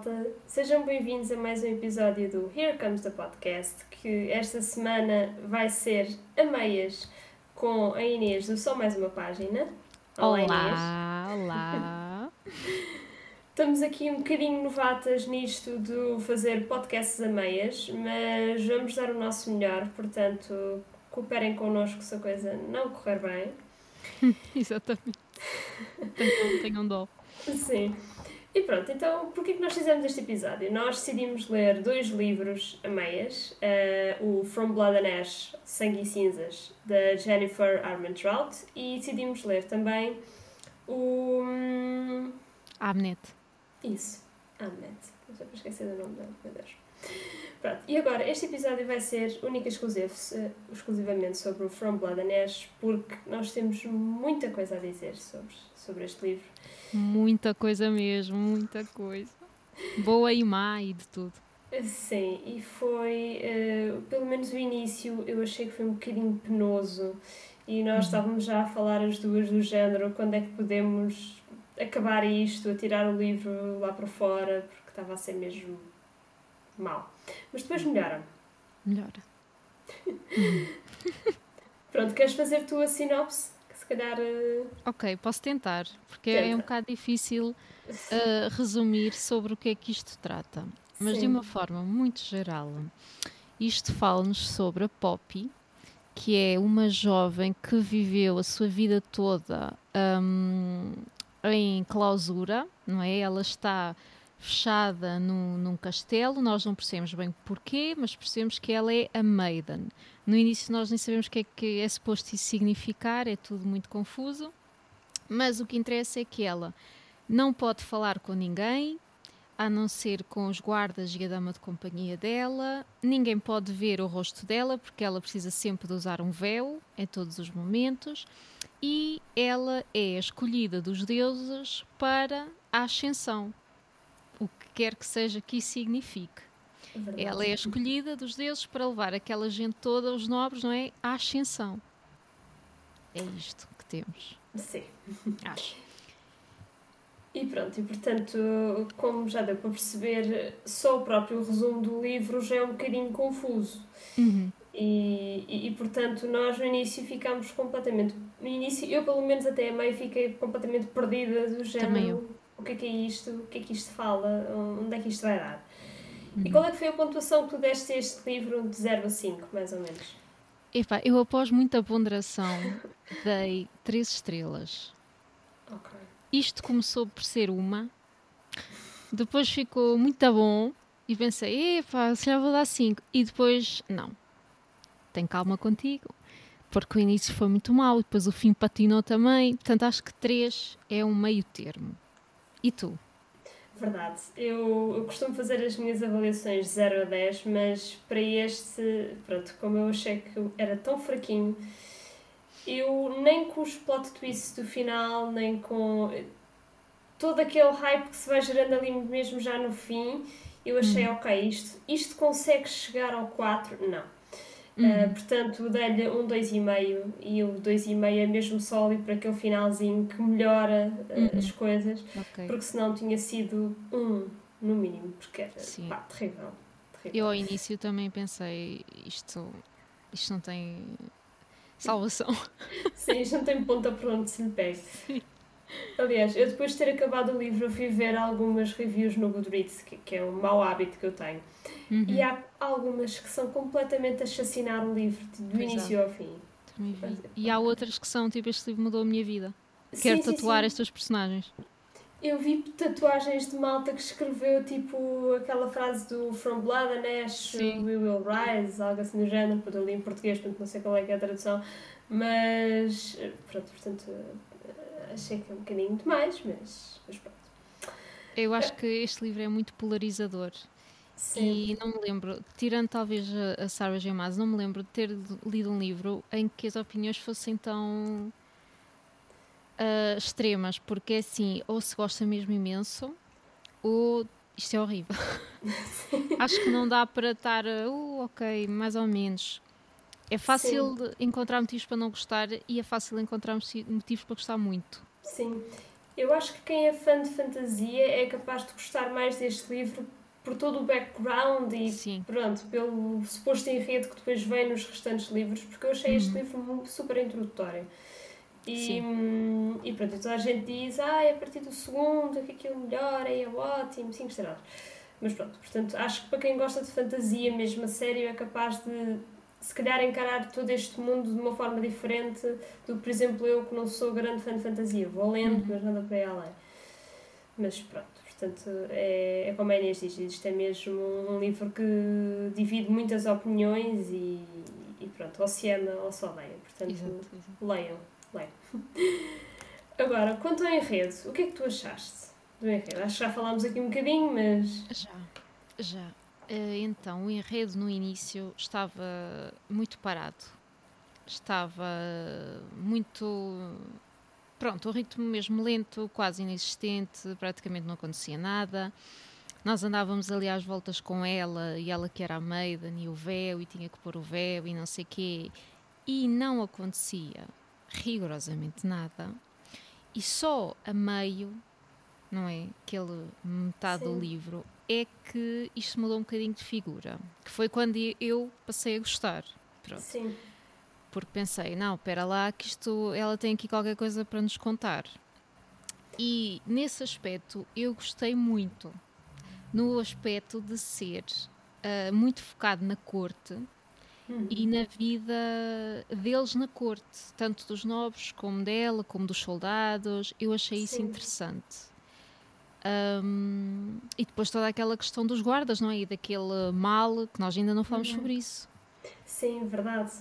malta, sejam bem-vindos a mais um episódio do Here Comes the Podcast, que esta semana vai ser a meias com a Inês do Só Mais Uma Página. Olá, Inês. olá. Estamos aqui um bocadinho novatas nisto de fazer podcasts a meias, mas vamos dar o nosso melhor, portanto, cooperem connosco se a coisa não correr bem. Exatamente. Tenham, tenham dó. Sim. E pronto, então porquê que nós fizemos este episódio? Nós decidimos ler dois livros a meias, uh, o From Blood and Ash, Sangue e Cinzas, da Jennifer Armentrout, e decidimos ler também o... Hum, Amnet. Isso, Amnet. Para esquecer do nome dela, meu Deus. Pronto, e agora, este episódio vai ser único exclusivo, uh, exclusivamente sobre o From Blood and Ash, porque nós temos muita coisa a dizer sobre, sobre este livro. Muita coisa mesmo, muita coisa. Boa e má e de tudo. Sim, e foi, uh, pelo menos o início, eu achei que foi um bocadinho penoso e nós uhum. estávamos já a falar as duas do género, quando é que podemos acabar isto, a tirar o livro lá para fora, porque estava a ser mesmo mal. Mas depois melhora. Melhora. Pronto, queres fazer tu a sinopse? calhar. Uh... Ok, posso tentar, porque Tenta. é um bocado difícil uh, resumir sobre o que é que isto trata. Mas Sim. de uma forma muito geral, isto fala-nos sobre a Poppy, que é uma jovem que viveu a sua vida toda um, em clausura, não é? Ela está fechada num, num, castelo, nós não percebemos bem porquê, mas percebemos que ela é a Maiden. No início nós nem sabemos o que é que é suposto isso significar, é tudo muito confuso, mas o que interessa é que ela não pode falar com ninguém, a não ser com os guardas e a dama de companhia dela. Ninguém pode ver o rosto dela porque ela precisa sempre de usar um véu em todos os momentos. E ela é escolhida dos deuses para a ascensão, quer que seja que isso signifique. É ela é escolhida dos deuses para levar aquela gente toda, os nobres, não é? À ascensão. É isto que temos. Sim. Acho. E pronto, e portanto, como já deu para perceber, só o próprio resumo do livro já é um bocadinho confuso. Uhum. E, e, e, portanto, nós no início ficámos completamente. No início, eu pelo menos até a meio fiquei completamente perdida do género. O que é que é isto? O que é que isto fala? Onde é que isto vai dar? Uhum. E qual é que foi a pontuação que tu deste a este livro de 0 a 5, mais ou menos? Epá, eu após muita ponderação dei 3 estrelas. Ok. Isto começou por ser uma, depois ficou muito bom e pensei, epá, se já vou dar 5. E depois, não. Tem calma contigo. Porque o início foi muito mau, depois o fim patinou também. Portanto, acho que 3 é um meio termo. E tu? Verdade. Eu, eu costumo fazer as minhas avaliações de 0 a 10, mas para este, pronto, como eu achei que era tão fraquinho, eu nem com os plot twists do final, nem com todo aquele hype que se vai gerando ali mesmo já no fim, eu achei, uhum. ok, isto, isto consegue chegar ao 4? Não Uhum. Uh, portanto, dei-lhe um 2,5 e o 2,5 é mesmo sólido para aquele finalzinho que melhora uh, uhum. as coisas, okay. porque senão tinha sido um no mínimo, porque era pá, terrível, terrível. Eu ao início também pensei, isto, isto não tem salvação. Sim, isto não tem ponta para onde se lhe pegue. Aliás, eu depois de ter acabado o livro, eu fui ver algumas reviews no Goodreads, que, que é um mau hábito que eu tenho. Uhum. E há algumas que são completamente a chacinar o livro, do pois início é. ao fim. E há outras que são tipo: Este livro mudou a minha vida. Quero sim, tatuar sim, sim. estas personagens. Eu vi tatuagens de malta que escreveu tipo aquela frase do From Blood and Ash, We Will Rise, algo assim do género, porque eu li em português, portanto não sei qual é, é a tradução, mas pronto, portanto achei que é um bocadinho demais, mas, mas pronto. Eu acho que este livro é muito polarizador. Sim. E não me lembro, tirando talvez a Sarah J. Maas, não me lembro de ter lido um livro em que as opiniões fossem tão uh, extremas, porque é assim, ou se gosta mesmo imenso, ou isto é horrível. Acho que não dá para estar, uh, ok, mais ou menos. É fácil encontrar motivos para não gostar e é fácil encontrar motivos para gostar muito. Sim. Eu acho que quem é fã de fantasia é capaz de gostar mais deste livro por todo o background e Sim. pronto, pelo suposto enredo que depois vem nos restantes livros, porque eu achei uhum. este livro super introdutório. E, hum, e pronto, toda a gente diz, ah, é a partir do segundo que aquilo melhora, é ótimo, 5 estrelas. Mas pronto, portanto, acho que para quem gosta de fantasia mesmo a sério é capaz de se calhar encarar todo este mundo de uma forma diferente do que, por exemplo, eu que não sou grande fã de fantasia. Vou lendo, uhum. mas nada para ir além. Mas pronto, portanto, é, é como a Inês diz, isto é mesmo um livro que divide muitas opiniões e, e pronto, ou se ama ou se odeia. Portanto, exato, exato. leiam, leiam. Agora, quanto ao enredo, o que é que tu achaste do enredo? Acho que já falámos aqui um bocadinho, mas... Já, já. Eh, então, o enredo no início estava muito parado. Estava muito. Pronto, o ritmo mesmo lento, quase inexistente, praticamente não acontecia nada. Nós andávamos ali às voltas com ela e ela que era a Maiden e o véu e tinha que pôr o véu e não sei quê. E não acontecia rigorosamente nada. E só a meio, não é? Aquele metade Sim. do livro, é que isto mudou um bocadinho de figura. Que foi quando eu passei a gostar. Pronto. Sim. Porque pensei, não, espera lá, que isto, ela tem aqui qualquer coisa para nos contar. E nesse aspecto eu gostei muito. No aspecto de ser uh, muito focado na corte uhum. e na vida deles na corte, tanto dos nobres como dela, como dos soldados. Eu achei Sim. isso interessante. Um, e depois toda aquela questão dos guardas, não é? E daquele mal que nós ainda não falamos uhum. sobre isso. Sim, verdade.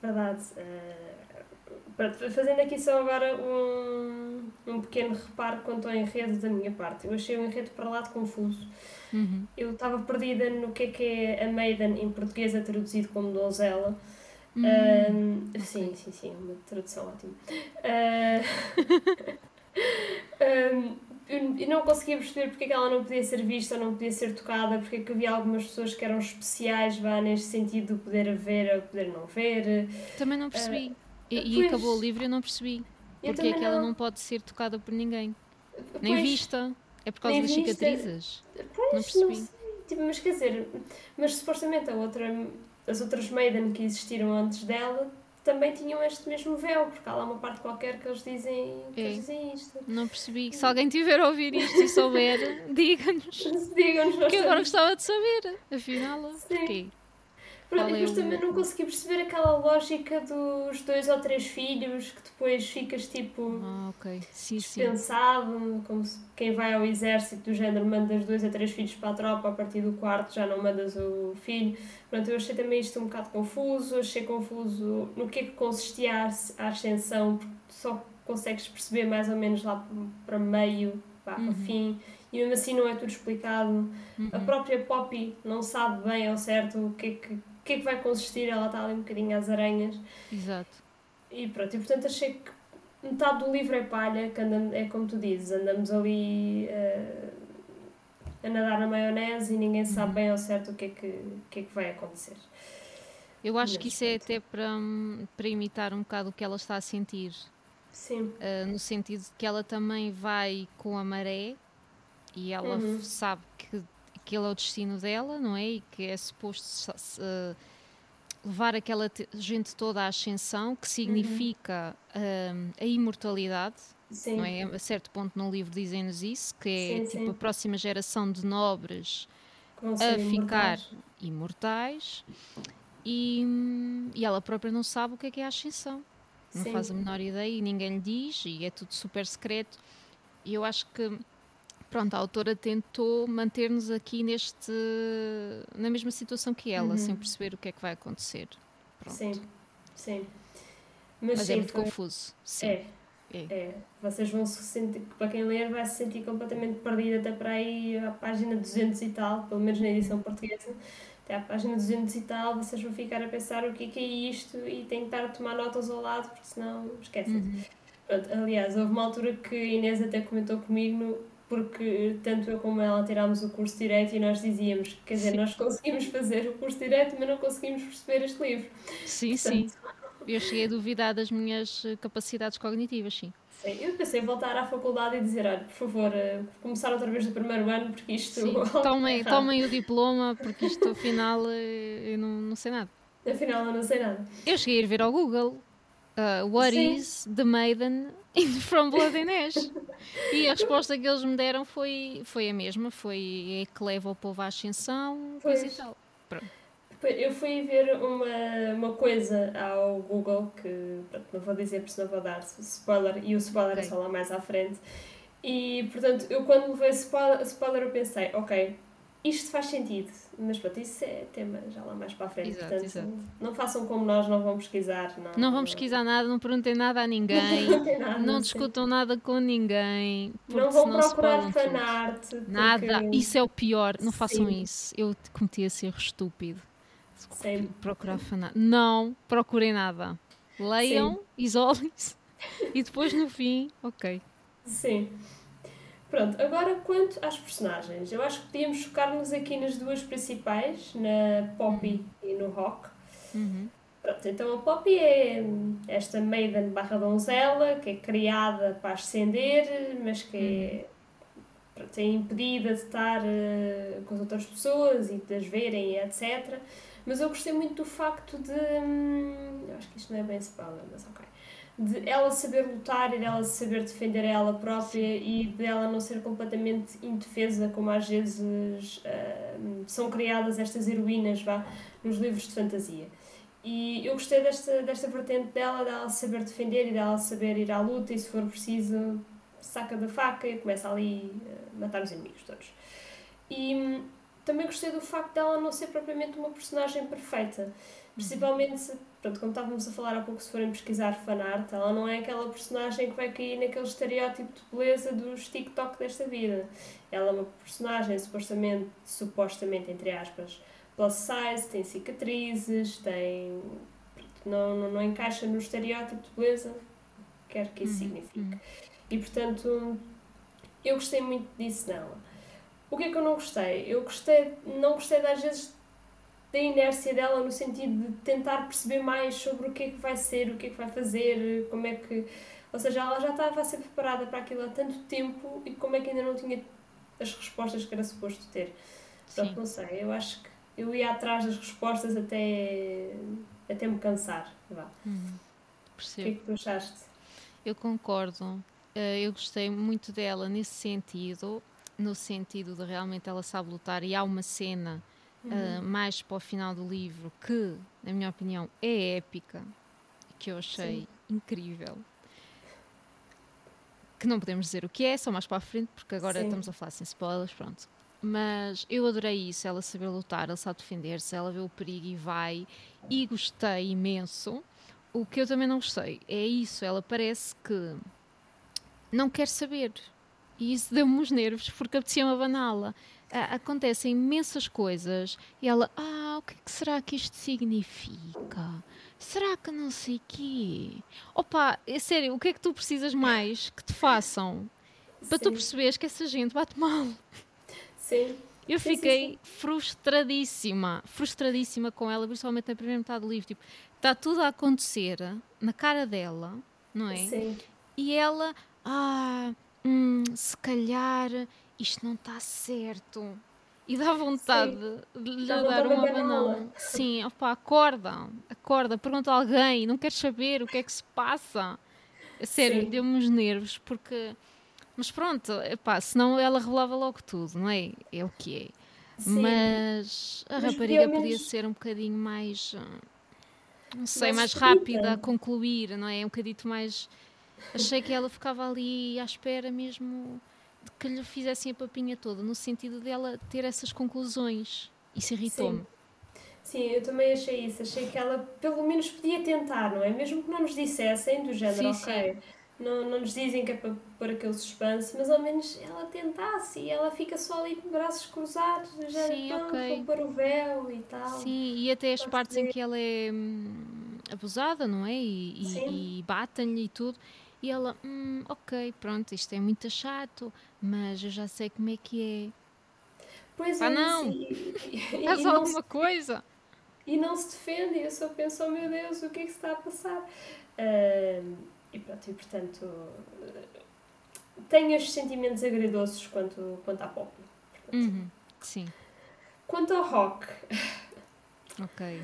Verdade. Uh, fazendo aqui só agora um, um pequeno reparo quanto ao enredo da minha parte. Eu achei o enredo para lá de confuso. Uhum. Eu estava perdida no que é que é a Maiden em português, é traduzido como donzela. Uhum. Uh, sim, sim, sim, uma tradução ótima. Uh, e não conseguia perceber porque é que ela não podia ser vista, não podia ser tocada, porque é que havia algumas pessoas que eram especiais, vá, neste sentido de poder ver ou poder não ver. Também não percebi. Uh, e, pois, acabou o livro e eu não percebi. Porque é que ela não pode ser tocada por ninguém. Pois, Nem vista. É por causa das cicatrizes. Pois, não percebi. Não tipo, mas quer dizer, mas supostamente a outra, as outras Maiden que existiram antes dela também tinham este mesmo véu, porque há lá uma parte qualquer que eles dizem, que é. eles dizem isto. Não percebi. Se alguém tiver a ouvir isto e souber, diga-nos. Diga-nos. Que agora gostava de saber. Afinal, Sim. porquê? E depois é também não consegui perceber aquela lógica dos dois ou três filhos que depois ficas tipo ah, okay. sim, dispensado, sim. como se quem vai ao exército do género mandas dois a três filhos para a tropa, a partir do quarto já não mandas o filho. Pronto, eu achei também isto um bocado confuso, achei confuso no que é que consistia a ascensão, porque só consegues perceber mais ou menos lá para meio, para uhum. fim, e mesmo assim não é tudo explicado. Uhum. A própria Poppy não sabe bem ao certo o que é que o que é que vai consistir, ela está ali um bocadinho às aranhas. Exato. E pronto, e portanto achei que metade do livro é palha, que andamos, é como tu dizes, andamos ali uh, a nadar na maionese e ninguém sabe uhum. bem ao certo o que é que, o que, é que vai acontecer. Eu acho que isso é até para, para imitar um bocado o que ela está a sentir. Sim. Uh, no sentido de que ela também vai com a maré e ela uhum. sabe que aquele é o destino dela, não é? E que é suposto uh, levar aquela gente toda à ascensão, que significa uhum. uh, a imortalidade. Sim. Não é? A certo ponto no livro dizem-nos isso, que é sim, tipo sim. a próxima geração de nobres a ficar imortais, imortais e, e, ela própria não sabe o que é que é a ascensão. Não faz a menor ideia e ninguém lhe diz, e é tudo super secreto. E eu acho que pronto, a autora tentou manter-nos aqui neste na mesma situação que ela, uhum. sem perceber o que é que vai acontecer. Pronto. Sim, sim. Mas, Mas é sim, é muito foi... confuso. Sim. É, é. é. Vocês vão se sentir, para quem ler, vai se sentir completamente perdido até para aí à página 200 e tal, pelo menos na edição portuguesa. Até à página 200 e tal, vocês vão ficar a pensar o que é, que é isto e têm que estar a tomar notas ao lado, porque senão esquecem. Uhum. Aliás, houve uma altura que a Inês até comentou comigo no, porque tanto eu como ela tirámos o curso direito e nós dizíamos, quer dizer, sim. nós conseguimos fazer o curso direito, mas não conseguimos perceber este livro. Sim, Portanto, sim. eu cheguei a duvidar das minhas eh, capacidades cognitivas, sim. Sim, eu pensei em voltar à faculdade e dizer, olha, por favor, eh, começar outra vez do primeiro ano, porque isto... Sim, tomem, tomem o diploma, porque isto afinal eu não, não sei nada. Afinal eu não sei nada. Eu cheguei a ir ver ao Google, uh, what Sim. is the maiden from Blood and Ash? e a resposta que eles me deram foi, foi a mesma, foi é que leva o povo à ascensão, coisa e tal. Pronto. Eu fui ver uma, uma coisa ao Google que pronto, não vou dizer porque senão vou dar spoiler e o spoiler é okay. é só lá mais à frente. E portanto, eu quando veio spoiler, spoiler eu pensei, ok, isto faz sentido, mas pronto, isso é tema já lá mais para a frente. Exato, portanto, exato. não façam como nós, não vão pesquisar. Não, não vão pesquisar nada, não perguntem nada a ninguém, não, nada, não discutam nada com ninguém. Não vão procurar fanart. Porque... Nada, isso é o pior, não façam Sim. isso. Eu cometi esse erro estúpido. Sim. Procurar fanart. Não procurem nada. Leiam, isolem-se e depois no fim, ok. Sim. Pronto, agora quanto às personagens, eu acho que podíamos focar-nos aqui nas duas principais, na Poppy uhum. e no Rock. Uhum. Pronto, então a Poppy é esta maiden barra donzela que é criada para ascender, mas que é, uhum. pronto, é impedida de estar uh, com as outras pessoas e de as verem, etc. Mas eu gostei muito do facto de. Hum, acho que isto não é bem spoiler, mas ok de ela saber lutar e dela saber defender ela própria e dela não ser completamente indefesa, como às vezes uh, são criadas estas heroínas vá, nos livros de fantasia. E eu gostei desta, desta vertente dela, dela saber defender e dela saber ir à luta e se for preciso saca da faca e começa ali a matar os inimigos todos. E hum, também gostei do facto dela não ser propriamente uma personagem perfeita. Principalmente, pronto, como estávamos a falar há pouco, se forem pesquisar fanart, ela não é aquela personagem que vai cair naquele estereótipo de beleza dos TikTok desta vida. Ela é uma personagem supostamente, supostamente entre aspas, plus size, tem cicatrizes, tem. Não, não, não encaixa no estereótipo de beleza, quer que isso uhum, signifique. Uhum. E portanto, eu gostei muito disso nela. O que é que eu não gostei? Eu gostei, não gostei das vezes da inércia dela no sentido de tentar perceber mais sobre o que é que vai ser, o que é que vai fazer, como é que. Ou seja, ela já estava a ser preparada para aquilo há tanto tempo e como é que ainda não tinha as respostas que era suposto ter. Pronto, não sei, eu acho que eu ia atrás das respostas até, até me cansar. Vá. Uhum. O que é que tu achaste? Eu concordo. Eh, eu gostei muito dela nesse sentido, no sentido de realmente ela sabe lutar e há uma cena uhum. uh, mais para o final do livro, que, na minha opinião, é épica, que eu achei Sim. incrível. Que não podemos dizer o que é, só mais para a frente, porque agora Sim. estamos a falar sem spoilers, pronto. Mas eu adorei isso, ela saber lutar, ela sabe defender-se, ela vê o perigo e vai, e gostei imenso. O que eu também não gostei é isso, ela parece que não quer saber. E isso deu-me os nervos, porque apetecia-me abaná-la acontecem imensas coisas e ela, ah, o que, é que será que isto significa? Será que não sei quê? Opa, é sério, o que é que tu precisas mais que te façam para sim. tu perceberes que essa gente bate mal? Sim. Eu fiquei sim, frustradíssima, frustradíssima com ela, principalmente na primeira metade do livro. Tipo, está tudo a acontecer na cara dela, não é? Sim. E ela, ah, hum, se calhar isto não está certo. E dá vontade Sim. de lhe dar uma banana. Sim, opa, acorda, acorda, pergunta a alguém, não queres saber o que é que se passa. sério, deu-me os nervos, porque. Mas pronto, epá, senão ela revelava logo tudo, não é? É o que é. Sim. Mas a Mas rapariga podia menos... ser um bocadinho mais. Não sei, mais, mais rápida a concluir, não é? Um bocadito mais. Achei que ela ficava ali à espera mesmo que lhe fizessem a papinha toda, no sentido dela ter essas conclusões. Isso irritou-me. Sim. Eu também achei isso. Achei que ela pelo menos podia tentar, não é? Mesmo que não nos dissessem do género, sim, ok. Sim. Não, não nos dizem que é para pôr aquele suspense, mas ao menos ela tentasse e ela fica só ali com braços cruzados, já Sim, ok. para o véu e tal. Sim, e até as partes em que ela é hum, abusada, não é? E, e, e batem-lhe e tudo. E ela, hum, ok, pronto, isto é muito chato, mas eu já sei como é que é. Pois Pá, é, não! Faz alguma coisa! e não se defende, eu só penso, oh meu Deus, o que é que se está a passar? Uh, e pronto, e portanto, tenho estes sentimentos agridoces quanto, quanto à pop. Uhum. Sim. Quanto ao rock. Ok.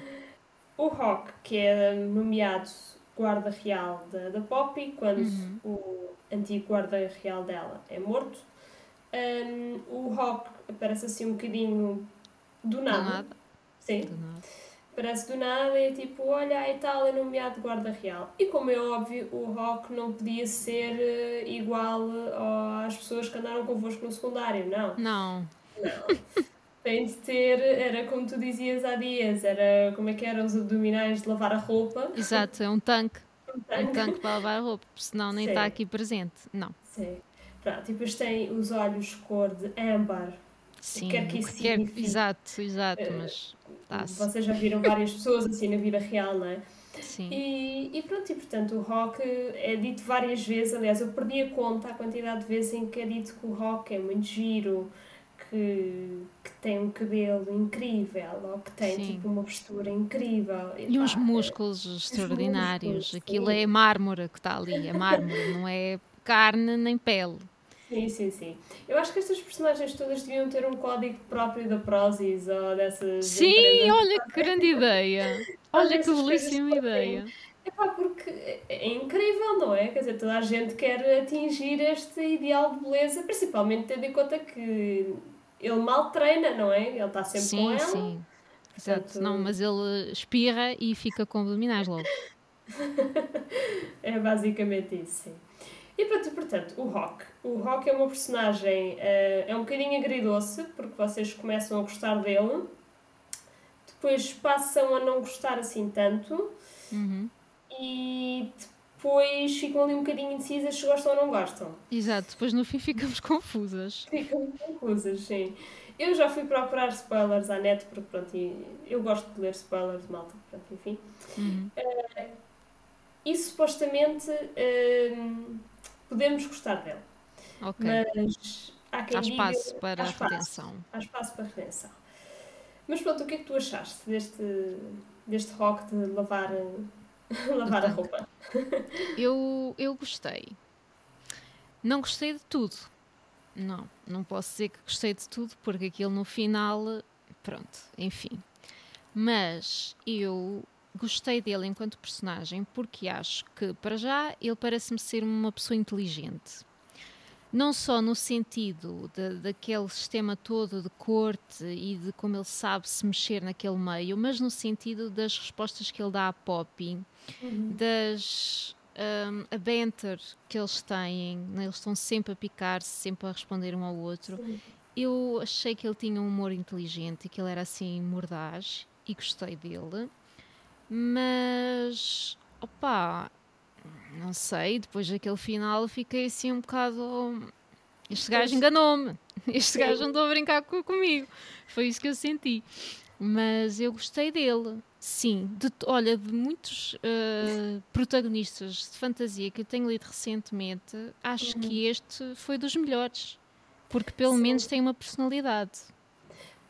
O rock, que é nomeado guarda real da, da Poppy, quando uhum. o antigo guarda real dela é morto. Um, o rock aparece assim um bocadinho do nada. Do nada. Sim. Do nada. Parece do nada e é tipo, olha, a Itália é nomeado guarda real. E como é óbvio, o rock não podia ser uh, igual uh, às pessoas que andaram convosco no secundário, não. Não. Não. Tem de ter, era como tu dizias há dias, era como é que eram os abdominais de lavar a roupa. Exato, é um tanque. Um tanque, um tanque para lavar a roupa, senão nem está aqui presente. Não. Sim. Pronto, e depois tem os olhos cor de âmbar. Sim, quer que isso quer, signifique. Exato, exato, uh, mas tá vocês já viram várias pessoas assim na vida real, não é? Sim. E, e pronto, e portanto o rock é dito várias vezes, aliás eu perdi a conta a quantidade de vezes em que é dito que o rock é muito giro, que, que tem um cabelo incrível ou que tem sim. tipo uma postura incrível. E, e uns músculos extraordinários. Músculos, Aquilo sim. é mármore que está ali, é mármore, não é carne nem pele. Sim, sim, sim. Eu acho que estas personagens todas deviam ter um código próprio da Prozis ou dessas. Sim, olha que grande ideia! Olha que belíssima ideia! É pá, porque é incrível, não é? Quer dizer, toda a gente quer atingir este ideal de beleza, principalmente tendo em conta que ele mal treina, não é? Ele está sempre sim, com ela. Sim, sim. Exato. Não, mas ele espirra e fica com abdominais logo. é basicamente isso, sim. E pronto, portanto, o Rock. O Rock é uma personagem, uh, é um bocadinho agridoce, porque vocês começam a gostar dele, depois passam a não gostar assim tanto, uhum. e depois ficam ali um bocadinho indecisas se gostam ou não gostam. Exato, depois no fim ficamos confusas. Ficamos confusas, sim. Eu já fui procurar spoilers à net, porque pronto, eu gosto de ler spoilers, malta, pronto, enfim. Uhum. Uh, e supostamente uh, podemos gostar dele. Ok. Mas há quem há espaço diga, para há espaço, redenção. Há espaço para redenção. Mas pronto, o que é que tu achaste deste, deste rock de lavar, lavar a roupa? eu, eu gostei. Não gostei de tudo. Não, não posso dizer que gostei de tudo, porque aquilo no final, pronto, enfim. Mas eu gostei dele enquanto personagem porque acho que, para já, ele parece-me ser uma pessoa inteligente. Não só no sentido de, daquele sistema todo de corte e de como ele sabe se mexer naquele meio, mas no sentido das respostas que ele dá à Poppy, uhum. das um, a banter que eles têm, né? eles estão sempre a picar-se, sempre a responder um ao outro. Sim. Eu achei que ele tinha um humor inteligente e que ele era assim mordaz e gostei dele. Mas, opá, não sei, depois daquele final fiquei assim um bocado. Este gajo enganou-me. Este gajo andou a brincar comigo. Foi isso que eu senti. Mas eu gostei dele. Sim, de, olha, de muitos uh, protagonistas de fantasia que eu tenho lido recentemente, acho uhum. que este foi dos melhores. Porque pelo Sim. menos tem uma personalidade.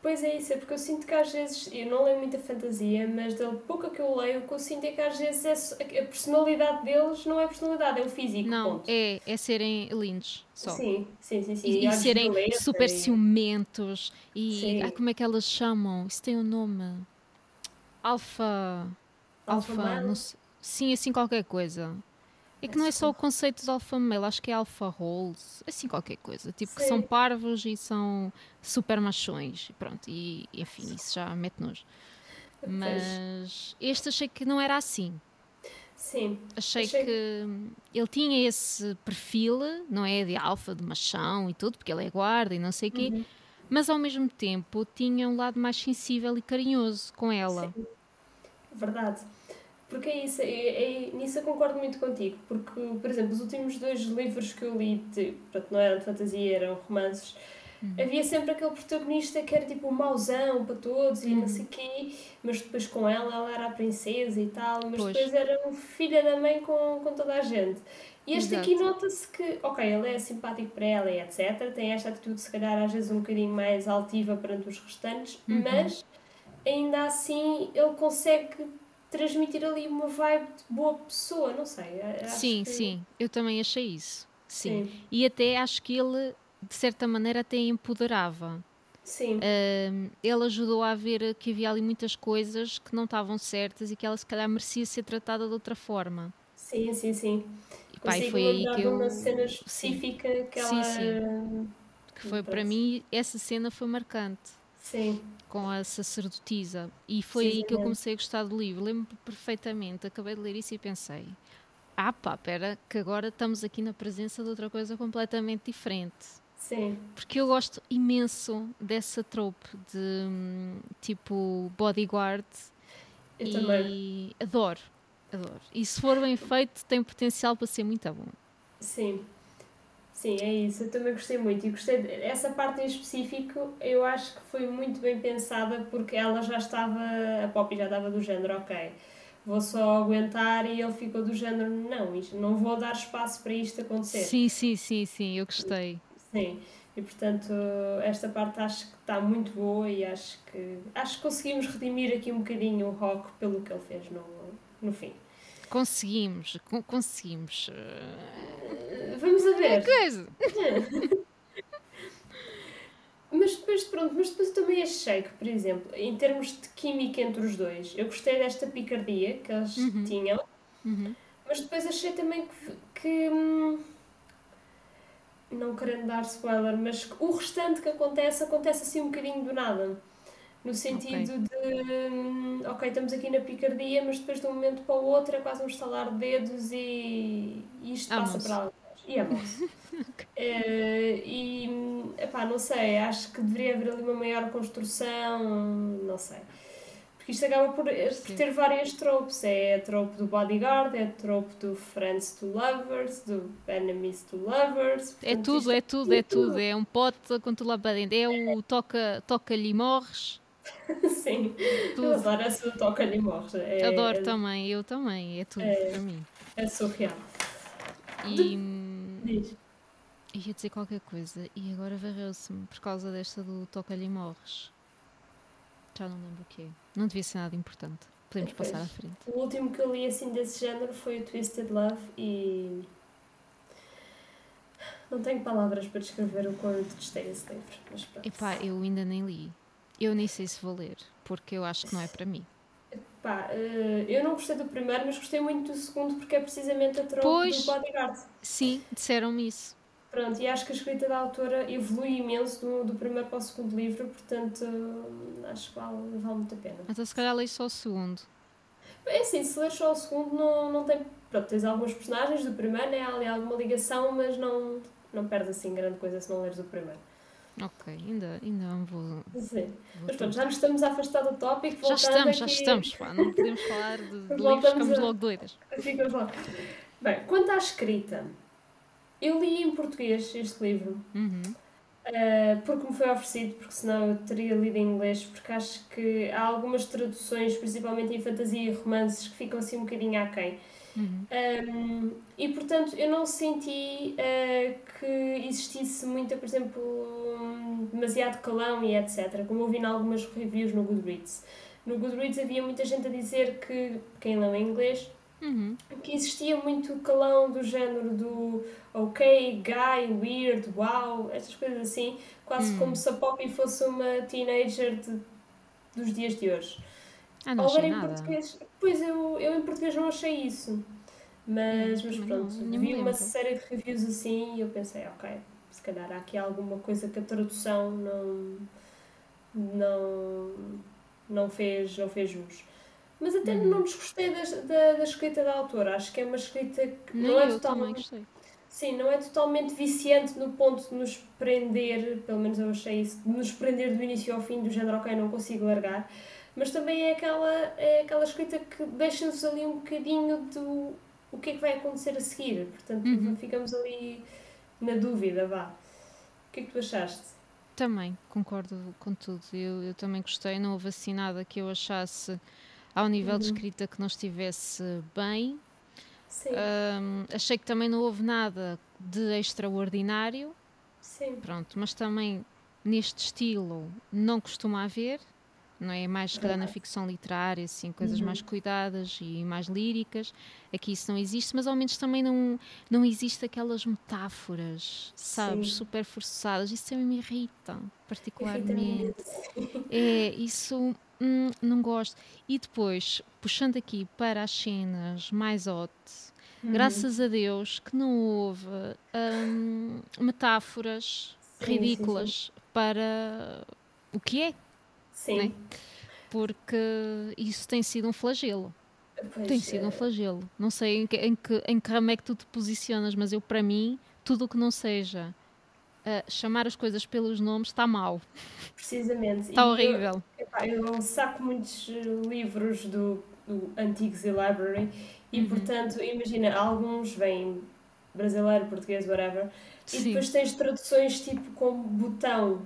Pois é isso, é porque eu sinto que às vezes, eu não leio muita fantasia, mas da pouca que eu leio, o que eu sinto é que às vezes é, a personalidade deles não é personalidade, é o físico. Não, é, é serem lindos só. Sim, sim, sim. sim. E, e serem super e... ciumentos e ah, como é que elas chamam? Isso tem um nome. Alfa. alfa sim, assim qualquer coisa. É que não é só o conceito de alfa male, acho que é alfa holes, assim qualquer coisa. Tipo Sim. que são parvos e são super machões. Pronto, e enfim, isso já mete nojo. Mas este achei que não era assim. Sim. Achei, achei, que ele tinha esse perfil, não é? De alfa, de machão e tudo, porque ele é guarda e não sei o quê. Uhum. Mas ao mesmo tempo tinha um lado mais sensível e carinhoso com ela. Sim. Verdade. Porque é isso, é, é, nisso eu concordo muito contigo, porque, por exemplo, os últimos dois livros que eu li, de, pronto, não eram de fantasia, eram romances, uhum. havia sempre aquele protagonista que era tipo um mauzão para todos e uhum. não sei o quê, mas depois com ela, ela era a princesa e tal, mas pois. depois era um filho da mãe com, com toda a gente. E este Exato. aqui nota-se que, ok, ele é simpático para ela e etc. Tem esta atitude, se calhar, às vezes um bocadinho mais altiva perante os restantes, uhum. mas ainda assim ele consegue transmitir ali uma vibe de boa pessoa, não sei. sim, que... sim, eu também achei isso. Sim. sim. E até acho que ele, de certa maneira, até empoderava. Sim. Uh, ele ajudou a ver que havia ali muitas coisas que não estavam certas e que ela se calhar merecia ser tratada de outra forma. Sim, sim, sim. E, foi aí que eu. uma cena específica sim. que ela. Sim, sim. Que foi para mim, essa cena foi marcante. Sim. Com a sacerdotisa. E foi sim, aí que eu comecei a gostar do livro. Lembro-me perfeitamente. Acabei de ler isso e pensei: ah, pá, pera, que agora estamos aqui na presença de outra coisa completamente diferente. Sim. Porque eu gosto imenso dessa trope de tipo bodyguard. Eu e também. adoro, adoro. E se for bem feito, tem potencial para ser muito bom. Sim. Sim, é isso. Eu também gostei muito. E gostei. De... Essa parte em específico, eu acho que foi muito bem pensada porque ela já estava. A Poppy já estava do género, ok. Vou só aguentar e ele ficou do género, não, isto, não vou dar espaço para isto acontecer. Sim, sim, sim, sim, eu gostei. Sim, e portanto esta parte acho que está muito boa e acho que acho que conseguimos redimir aqui um bocadinho o Rock pelo que ele fez no, no fim. Conseguimos, conseguimos. Vamos a ver. coisa. Mas depois, pronto, mas depois também achei que, por exemplo, em termos de química entre os dois, eu gostei desta picardia que eles uhum. tinham, uhum. mas depois achei também que, que hum, não querendo dar spoiler, mas o restante que acontece, acontece assim um bocadinho do nada. No sentido okay. Hum, ok, estamos aqui na picardia, mas depois de um momento para o outro é quase um estalar de dedos e, e isto passa para lá. E é uh, e, epá, não sei, acho que deveria haver ali uma maior construção, não sei isto acaba por, eh, por ter várias tropes. É a trope do bodyguard, é a trope do friends to lovers, do enemies to lovers. É tudo, é tudo, é tudo. É um pote com tudo lá para dentro. É o toca-lhe toca e morres. Sim, tudo. eu adoro essa toca-lhe e morres. É, adoro é, também, eu também. É tudo é, para mim. É surreal. E. Diz. Ia dizer qualquer coisa e agora varreu-se-me por causa desta do toca-lhe e morres. Já não lembro o que é. Não devia ser nada importante. Podemos Depois, passar à frente. O último que eu li assim desse género foi o Twisted Love e. Não tenho palavras para descrever o quanto detestei esse livro. Mas pronto. Epá, eu ainda nem li. Eu nem sei se vou ler, porque eu acho que não é para mim. Epá, eh, eu não gostei do primeiro, mas gostei muito do segundo porque é precisamente a troca do bodyguard. Sim, disseram-me isso. Pronto, e acho que a escrita da autora evolui imenso do, do primeiro para o segundo livro, portanto acho que vale, vale muito a pena. Então se calhar leio só o segundo. É assim, se ler só o segundo não, não tem. Pronto, tens alguns personagens do primeiro, né? há ali alguma ligação, mas não, não perdes assim grande coisa se não leres o primeiro. Ok, ainda, ainda vou. Sim. Mas pronto, já nos estamos a afastar do tópico. Já estamos, aqui... já estamos, pá, não podemos falar de, de livros, ficamos a... logo doidas. Ficamos logo. Bem, quanto à escrita, eu li em português este livro. Uhum. Uh, porque me foi oferecido, porque senão eu teria lido em inglês, porque acho que há algumas traduções, principalmente em fantasia e romances, que ficam assim um bocadinho aquém. Uhum. Um, e portanto eu não senti uh, que existisse muita, por exemplo, um, demasiado calão e etc. Como ouvi em algumas reviews no Goodreads. No Goodreads havia muita gente a dizer que, quem leu em inglês, Uhum. Que existia muito calão do género do ok, guy, weird, wow, estas coisas assim, quase uhum. como se a Poppy fosse uma teenager de, dos dias de hoje. Ah, não achei nada. Português, pois eu, eu em português não achei isso. Mas, mas pronto, não, vi uma série de reviews assim e eu pensei, ok, se calhar há aqui alguma coisa que a tradução não, não, não, fez, não fez jus. Mas até uhum. não desgostei da, da, da, escrita da autora. Acho que é uma escrita que Nem não é totalmente. Sim, não é totalmente viciante no ponto de nos prender, pelo menos eu achei isso, de nos prender do início ao fim, do género, ok, não consigo largar. Mas também é aquela, é aquela escrita que deixa-nos ali um bocadinho do o que é que vai acontecer a seguir. Portanto, uhum. ficamos ali na dúvida, vá. O que é que tu achaste? Também, concordo com tudo. Eu, eu também gostei, não houve assim nada que eu achasse ao nível uhum. de escrita que não estivesse bem. Sim. Um, achei que também não houve nada de extraordinário. Sim. Pronto, mas também neste estilo não costuma haver. Não é? Mais se calhar na ficção literária, assim, coisas uhum. mais cuidadas e mais líricas. Aqui isso não existe, mas ao menos também não, não existe aquelas metáforas, sabes, Sim. super forçadas. Isso também me irrita, particularmente. É, isso hum, não gosto. E depois, puxando aqui para as cenas mais hot, uhum. graças a Deus que não houve hum, metáforas sim, ridículas sim, sim. para o que é. Sim. Né? Porque isso tem sido um flagelo. Pois tem sido é. um flagelo. Não sei em que, em, que, em que ramo é que tu te posicionas, mas eu, para mim, tudo o que não seja uh, chamar as coisas pelos nomes está mal. Precisamente. Está horrível. Eu, epá, eu saco muitos livros do, do Antiques e Library e, uhum. portanto, imagina, alguns vêm brasileiro, português, whatever, Sim. e depois tens traduções tipo como botão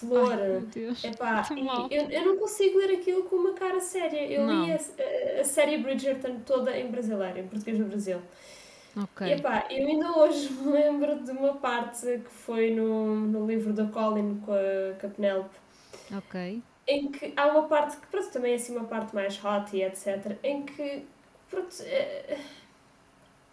flor. Ai, Epá, eu, eu não consigo ler aquilo com uma cara séria. Eu não. li a, a, série Bridgerton toda em brasileiro, em português do Brasil. Ok. E, epá, eu ainda hoje me lembro de uma parte que foi no, no livro da Colin com a, com a Penelope. Ok. Em que há uma parte que, pronto, também é assim uma parte mais hot e etc. Em que, pronto, é,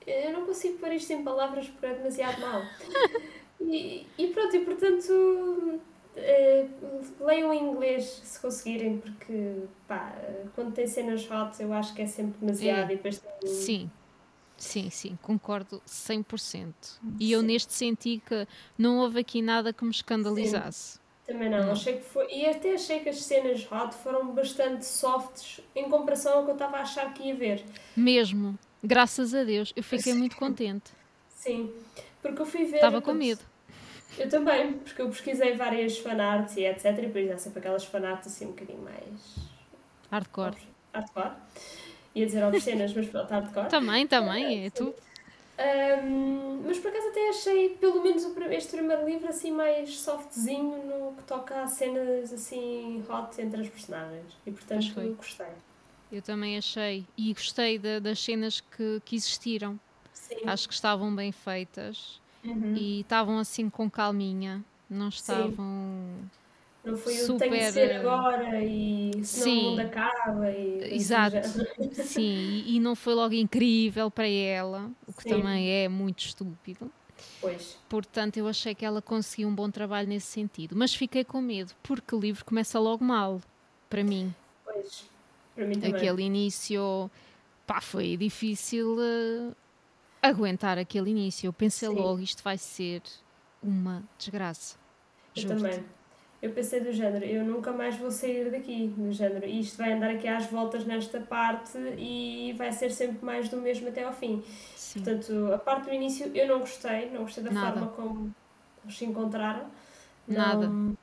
eu não consigo pôr isto em palavras porque é demasiado mal. e, e pronto, e portanto Uh, leiam em inglês se conseguirem, porque pá, quando tem cenas hot eu acho que é sempre demasiado é. e depois tem... Sim. Sim, sim, concordo 100%. E sim. eu neste senti que não houve aqui nada que me escandalizasse. Sim. Também não, não, achei que foi. E até achei que as cenas hot foram bastante softs em comparação ao que eu estava a achar que ia ver. Mesmo, graças a Deus, eu fiquei muito contente. Sim, porque eu fui ver. Estava com medo. Eu também, porque eu pesquisei várias fanarts e etc. E depois há sempre aquelas fanarts assim um bocadinho mais. Hardcore. Hardcore. Ia dizer obscenas, mas pronto, hardcore. Também, também, é tudo. Um, mas por acaso até achei, pelo menos este primeiro livro, assim mais softzinho no que toca a cenas assim hot entre as personagens. E portanto eu gostei. Eu também achei. E gostei de, das cenas que, que existiram. Sim. Acho que estavam bem feitas uhum. e estavam assim com calminha, não estavam. Sim. Não foi super... tem que ser agora e Sim. o mundo acaba. E... Exato. Sim, e, não foi logo incrível para ela, o que Sim. também é muito estúpido. Pois. Portanto, eu achei que ela conseguiu um bom trabalho nesse sentido. Mas fiquei com medo, porque o livro começa logo mal, para mim. Pois, para mim também. Aquele início, pá, foi difícil uh, aguentar aquele início. Eu pensei Sim. logo, isto vai ser uma desgraça. Eu também. Eu pensei do género, eu nunca mais vou sair daqui, do género, isto vai andar aqui às voltas nesta parte e vai ser sempre mais do mesmo até ao fim. Sim. Portanto, a parte do início eu não gostei, não gostei da Nada. forma como se encontraram. Nada. Não...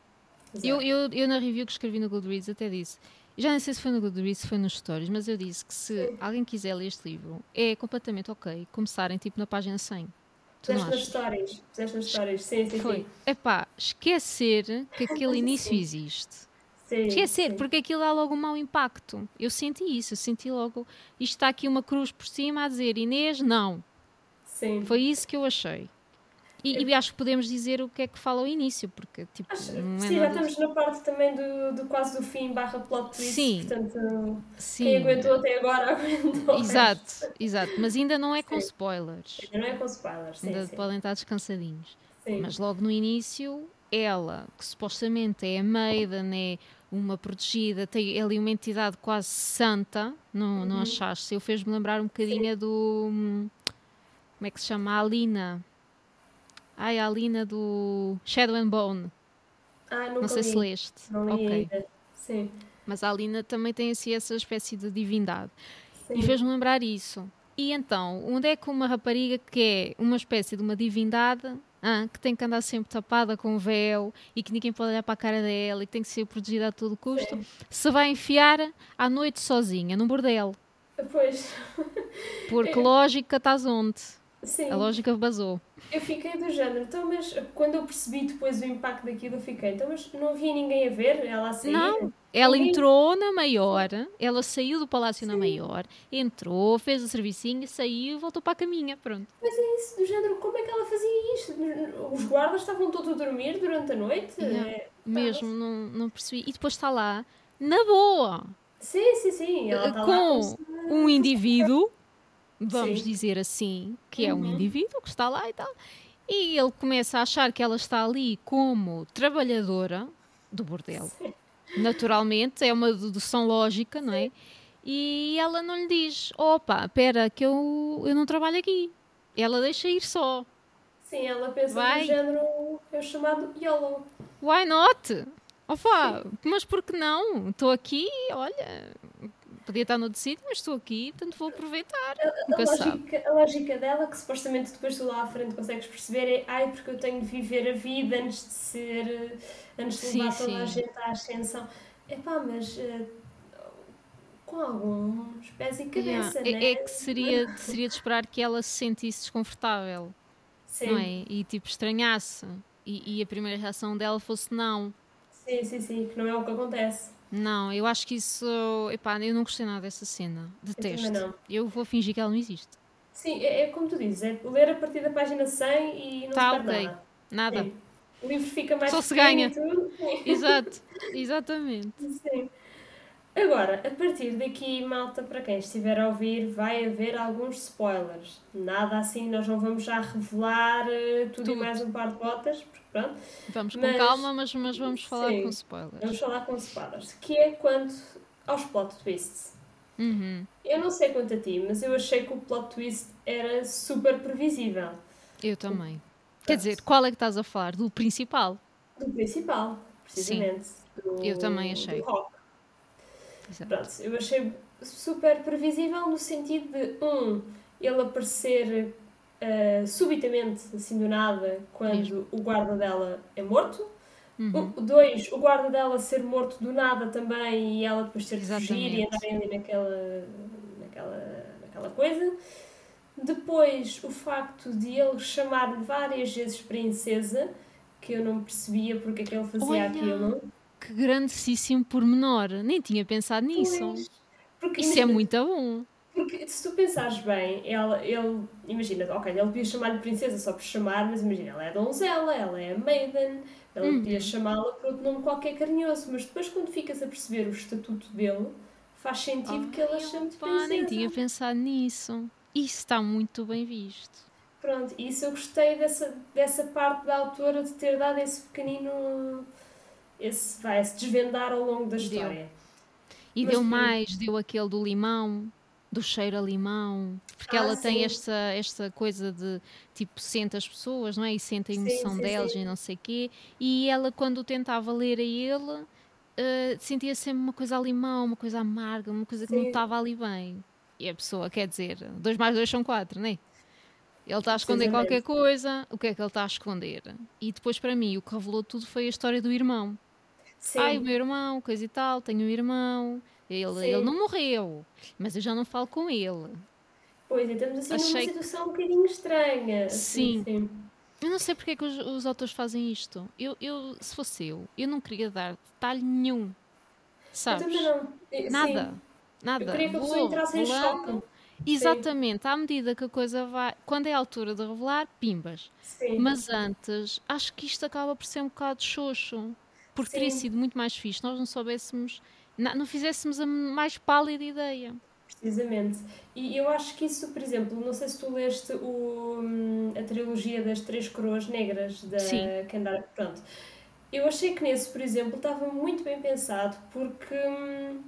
Eu, eu, eu na review que escrevi no Goodreads até disse já não sei se foi no Goodreads, se foi nos stories, mas eu disse que se Sim. alguém quiser ler este livro, é completamente ok começarem tipo na página 100. Fizeste nas histórias, fizeste nas histórias, sim, sim, foi. sim. Epá, esquecer que aquele início existe. Sim, esquecer, sim. porque aquilo dá logo um mau impacto. Eu senti isso, eu senti logo, isto está aqui uma cruz por cima a dizer Inês, não. Sim. Foi isso que eu achei. E, e, acho que podemos dizer o que é que fala ao início, porque tipo. Acho, é sim, já estamos na parte também do, do quase do fim barra plot twist. Sim. Portanto, sim. quem aguentou até agora aguentou. Exato, exato. Mas ainda não é com sim. spoilers. Ainda não é com spoilers, sim. Ainda sim. podem estar descansadinhos. Sim. Mas logo no início, ela, que supostamente é a Maiden, é uma protegida, tem ali uma entidade quase santa, não, uhum. não achaste? Eu fez-me lembrar um bocadinho do. Hum, como é que se chama? A Alina Ai, a Alina do Shadow and Bone. Ah, nunca Não sei li. se leste. Não li okay. ainda. Sim. Mas a Alina também tem assim essa espécie de divindade. Sim. E fez-me lembrar isso. E então, onde é que uma rapariga que é uma espécie de uma divindade, ah, que tem que andar sempre tapada com um véu e que ninguém pode olhar para a cara dela e que tem que ser protegida a todo custo, Sim. se vai enfiar à noite sozinha, num bordel? Pois. Porque lógica estás onde? Sim. A lógica basou. Eu fiquei do género, então, mas quando eu percebi depois o impacto daquilo, eu fiquei, então, mas não havia ninguém a ver ela a sair? Não, ela ninguém... entrou na maior, ela saiu do palácio Sim. na maior, entrou, fez o servicinho, saiu e voltou para a caminha, pronto. Mas é isso, do género, como é que ela fazia isto? Os guardas estavam todos a dormir durante a noite? É, mesmo, não, não percebi. E depois está lá na boa. Sim, sim, sim. Ela tá com se... um indivíduo, vamos sim. dizer assim, que é um uhum. indivíduo que está lá e tal, e ele começa a achar que ela está ali como trabalhadora do bordel. Sim. Naturalmente, é uma dedução lógica, não é? E ela não lhe diz: opa, espera, que eu, eu não trabalho aqui. Ela deixa ir só. Sim, ela pensa Vai. no género, é chamado YOLO. Why not? Opa, mas por que não? Estou aqui, olha, podia estar no sítio, mas estou aqui, portanto vou aproveitar. A, a, lógica, a, lógica, dela, que supostamente depois tu lá à frente consegues perceber, é ai, porque eu tenho de viver a vida antes de ser, antes de levar sim, toda sim. a gente à ascensão. Epá, mas uh, com alguns pés e cabeça, yeah. né? É, é que seria, seria de esperar que ela se sentisse desconfortável, sim. não é? E tipo estranhasse. E, e a primeira reação dela fosse não. Sim, sim, sim, que não é o que acontece. Não, eu acho que isso. Epá, eu não gostei nada dessa cena. Detesto. Eu, eu vou fingir que ela não existe. Sim, é, é, como tu dizes, é ler a partir da página 100 e não tá, se okay. nada. Nada. Sim. O livro fica mais Só se ganha. Exato, exatamente. Sim. Agora, a partir daqui, malta, para quem estiver a ouvir, vai haver alguns spoilers. Nada assim, nós não vamos já revelar uh, tudo, tudo, e mais um par de botas, porque pronto. Vamos mas, com calma, mas, mas vamos falar sim, com spoilers. Vamos falar com spoilers. Que é quanto aos plot twists. Uhum. Eu não sei quanto a ti, mas eu achei que o plot twist era super previsível. Eu também. Pronto. Quer dizer, qual é que estás a falar? Do principal? Do principal, precisamente. Sim. Do, eu também achei. Do rock. Exato. Pronto, eu achei super previsível no sentido de, um, ele aparecer uh, subitamente, assim do nada, quando Mesmo. o guarda dela é morto. Uhum. O, dois, o guarda dela ser morto do nada também e ela depois ter de fugir e andarem ali naquela, naquela, naquela coisa. Depois, o facto de ele chamar-lhe várias vezes princesa, que eu não percebia porque é que ele fazia Olha. aquilo que grandíssimo pormenor. Nem tinha pensado nisso. Porque, Isso é imagina, é muito bom. Porque se tu pensares bem, ela, ele, imagina, ok, ele podia chamar-lhe princesa só por chamar, mas imagina, ela é donzela, ela é maiden, ele hum. podia chamá-la por outro nome qualquer carinhoso, mas depois quando ficas a perceber o estatuto dele, faz sentido oh, que ela chame de princesa. nem tinha pensado nisso. Isso está muito bem visto. Pronto, isso eu gostei dessa, dessa parte da autora de ter dado esse pequenino esse vai se desvendar ao longo da história. Deu. E Mas deu que... mais, deu aquele do limão, do cheiro a limão, porque ah, ela sim. tem esta, esta coisa de tipo senta as pessoas, não é? E senta a emoção sim, sim, delas e não sei o quê. E ela, quando tentava ler a ele, uh, sentia sempre uma coisa a limão, uma coisa amarga, uma coisa que não estava ali bem. E a pessoa, quer dizer, dois mais dois são quatro, não é? Ele está a esconder qualquer coisa, o que é que ele está a esconder? E depois, para mim, o que revelou tudo foi a história do irmão. Sim. Ai, o meu irmão, coisa e tal, tenho um irmão, ele, ele não morreu, mas eu já não falo com ele. Pois, estamos assim Achei... numa situação um bocadinho estranha. Assim, sim. sim. Eu não sei porque é que os, os, autores fazem isto. Eu, eu, se fosse eu, eu não queria dar detalhe nenhum. Sabes? Eu. Nada. Sim. Nada. Eu queria que a pessoa entrasse em choque. Exatamente, Sim. à medida que a coisa vai. Quando é a altura de revelar, pimbas. Sim. Mas antes, acho que isto acaba por ser um bocado xoxo. Porque Sim. teria sido muito mais fixe nós não soubéssemos, não fizéssemos a mais pálida ideia. Precisamente. E eu acho que isso, por exemplo, não sei se tu leste o, hum, a trilogia das Três Coroas Negras da Kendara. Pronto. Eu achei que nesse, por exemplo, estava muito bem pensado porque. Hum,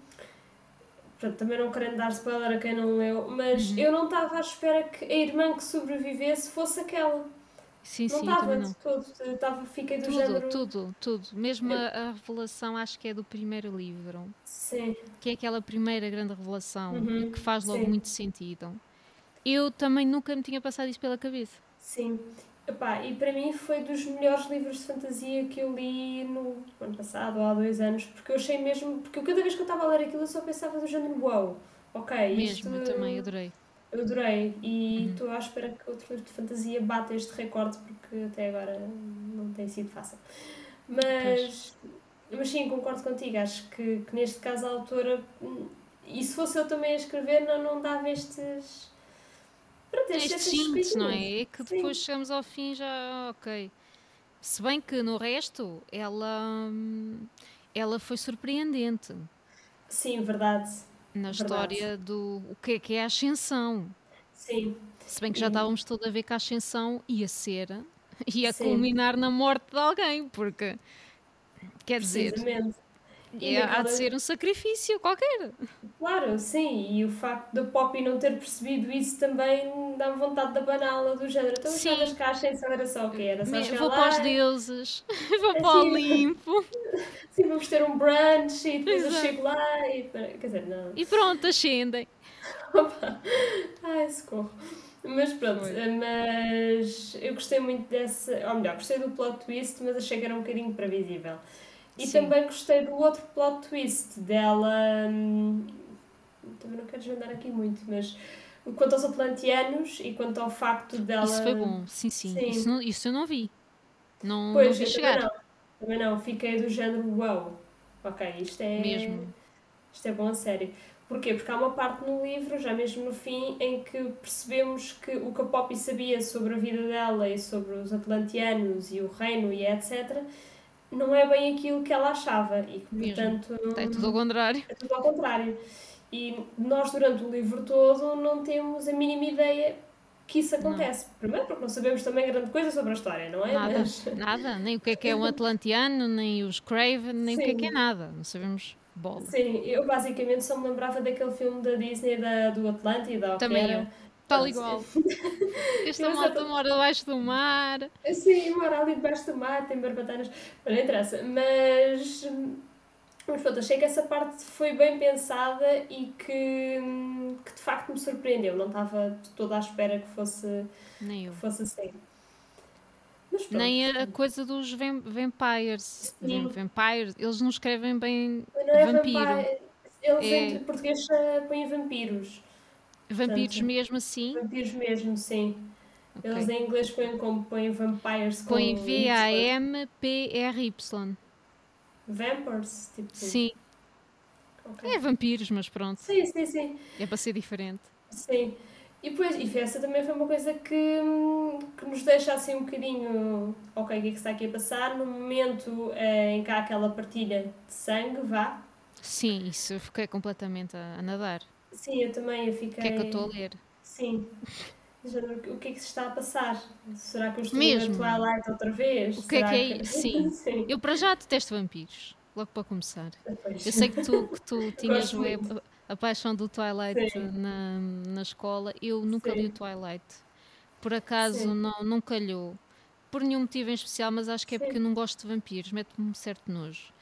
pronto, também não querendo dar spoiler a quem não leu, mas uhum. eu não estava à espera que a irmã que sobrevivesse fosse aquela. Sim, não sim, estava de todo, estava, fiquei do tudo, género... Tudo, tudo, mesmo a, a, revelação acho que é do primeiro livro. Sim. Que é aquela primeira grande revelação uhum, que faz logo sim. muito sentido. Eu também nunca me tinha passado isso pela cabeça. Sim. Epá, e para mim foi dos melhores livros de fantasia que eu li no ano passado há dois anos, porque eu achei mesmo, porque cada vez que eu estava a ler aquilo eu só pensava do género wow, ok, mesmo, isto... eu também adorei eu adorei e uhum. estou à espera que outro livro de fantasia bata este recorde porque até agora não tem sido fácil. Mas, mas sim, concordo contigo. Acho que, que neste caso a autora, e se fosse eu também a escrever, não, não dava estes. Pronto, estes hints, não é? É que depois sim. chegamos ao fim já, ok. Se bem que no resto ela, ela foi surpreendente. Sim, verdade. Na verdade. história do o que é que é a ascensão. Sim. Se bem que já estávamos todos a ver que a ascensão ia ser, ia Sim. culminar na morte de alguém, porque quer dizer, é, há de ser um sacrifício qualquer. Claro, sim, e o facto da Poppy não ter percebido isso também dá-me vontade de abaná-la do género. Então que a ascensão era só o quê? Era só Vou lá, para os deuses, vou para o Assim. Olimpo sim, vamos ter um brunch e depois eu Exato. chego lá e... Quer dizer, não... e pronto, ascendem. Opa. Ai, socorro. Mas pronto, mas eu gostei muito dessa, ou melhor, gostei do plot twist, mas achei que era um bocadinho previsível. E Sim. também gostei do outro plot twist dela. hum, Também não quero desvendar aqui muito, mas quanto aos Atlanteanos e quanto ao facto dela. Isso foi bom, sim, sim. Sim. Isso, não, isso eu não vi. Não, não Pois, vi eu também chegar. não. Também não, fiquei do género wow. Ok, isto é. Mesmo. Isto é bom a sério. Porquê? Porque há uma parte no livro, já mesmo no fim, em que percebemos que o que a Poppy sabia sobre a vida dela e sobre os Atlanteanos e o reino e etc. não é bem aquilo que ela achava. E que, portanto. É tudo ao contrário. É tudo ao contrário. E nós, durante o livro todo, não temos a mínima ideia que isso acontece. Primeiro, porque não sabemos também grande coisa sobre a história, não é? Nada, Mas, nada. Nem o que é que é um Atlanteano, nem os Craven, nem o que é Sim. que é nada. Não sabemos bola. sim, eu basicamente só me lembrava daquele filme da Disney da, do Atlântida. ou que Também era. eu. Tal igual. Esta malta mora debaixo do mar. Sim, mora ali debaixo do mar, tem barbatanas. Mas não interessa. Mas. Mas pronto, achei que essa parte foi bem pensada e que, que de facto me surpreendeu. Não estava toda à espera que fosse, Nem eu. que fosse assim. Nem a coisa dos vam- vampires. Sim. Vampires. Eles não escrevem bem Não é vampiro. vampire. Eles É- em português põem vampiros. Vampiros Portanto, mesmo assim. Vampiros mesmo, sim. Ok. Eles em inglês põem como põem vampires com Põe Y. V-A-M-P-R-Y. Vampires, tipo. Sim. Ok. É vampiros, mas pronto. Sim, sim, sim. É para ser diferente. Sim. E depois, e essa também foi uma coisa que, que nos deixa assim um bocadinho, ok, o que é que está aqui a passar? No momento eh, em que há aquela partilha de sangue, vá. Sim, isso eu fiquei completamente a, a nadar. Sim, eu também eu O fiquei. que é que eu estou a ler? Sim. O que é que se está a passar? Será que eu estou Mesmo. a Twilight outra vez? O que é Será que é isso? Sim. Sim. Eu para já detesto vampiros. Logo para começar. Depois. Eu sei que tu, que tu tinhas o- a, paixão do Twilight na, na escola. Eu nunca Sim. li o Twilight. Por acaso Sim. não, não calhou. Por nenhum motivo em especial, mas acho que é porque eu não gosto de vampiros. Mete-me um certo nojo.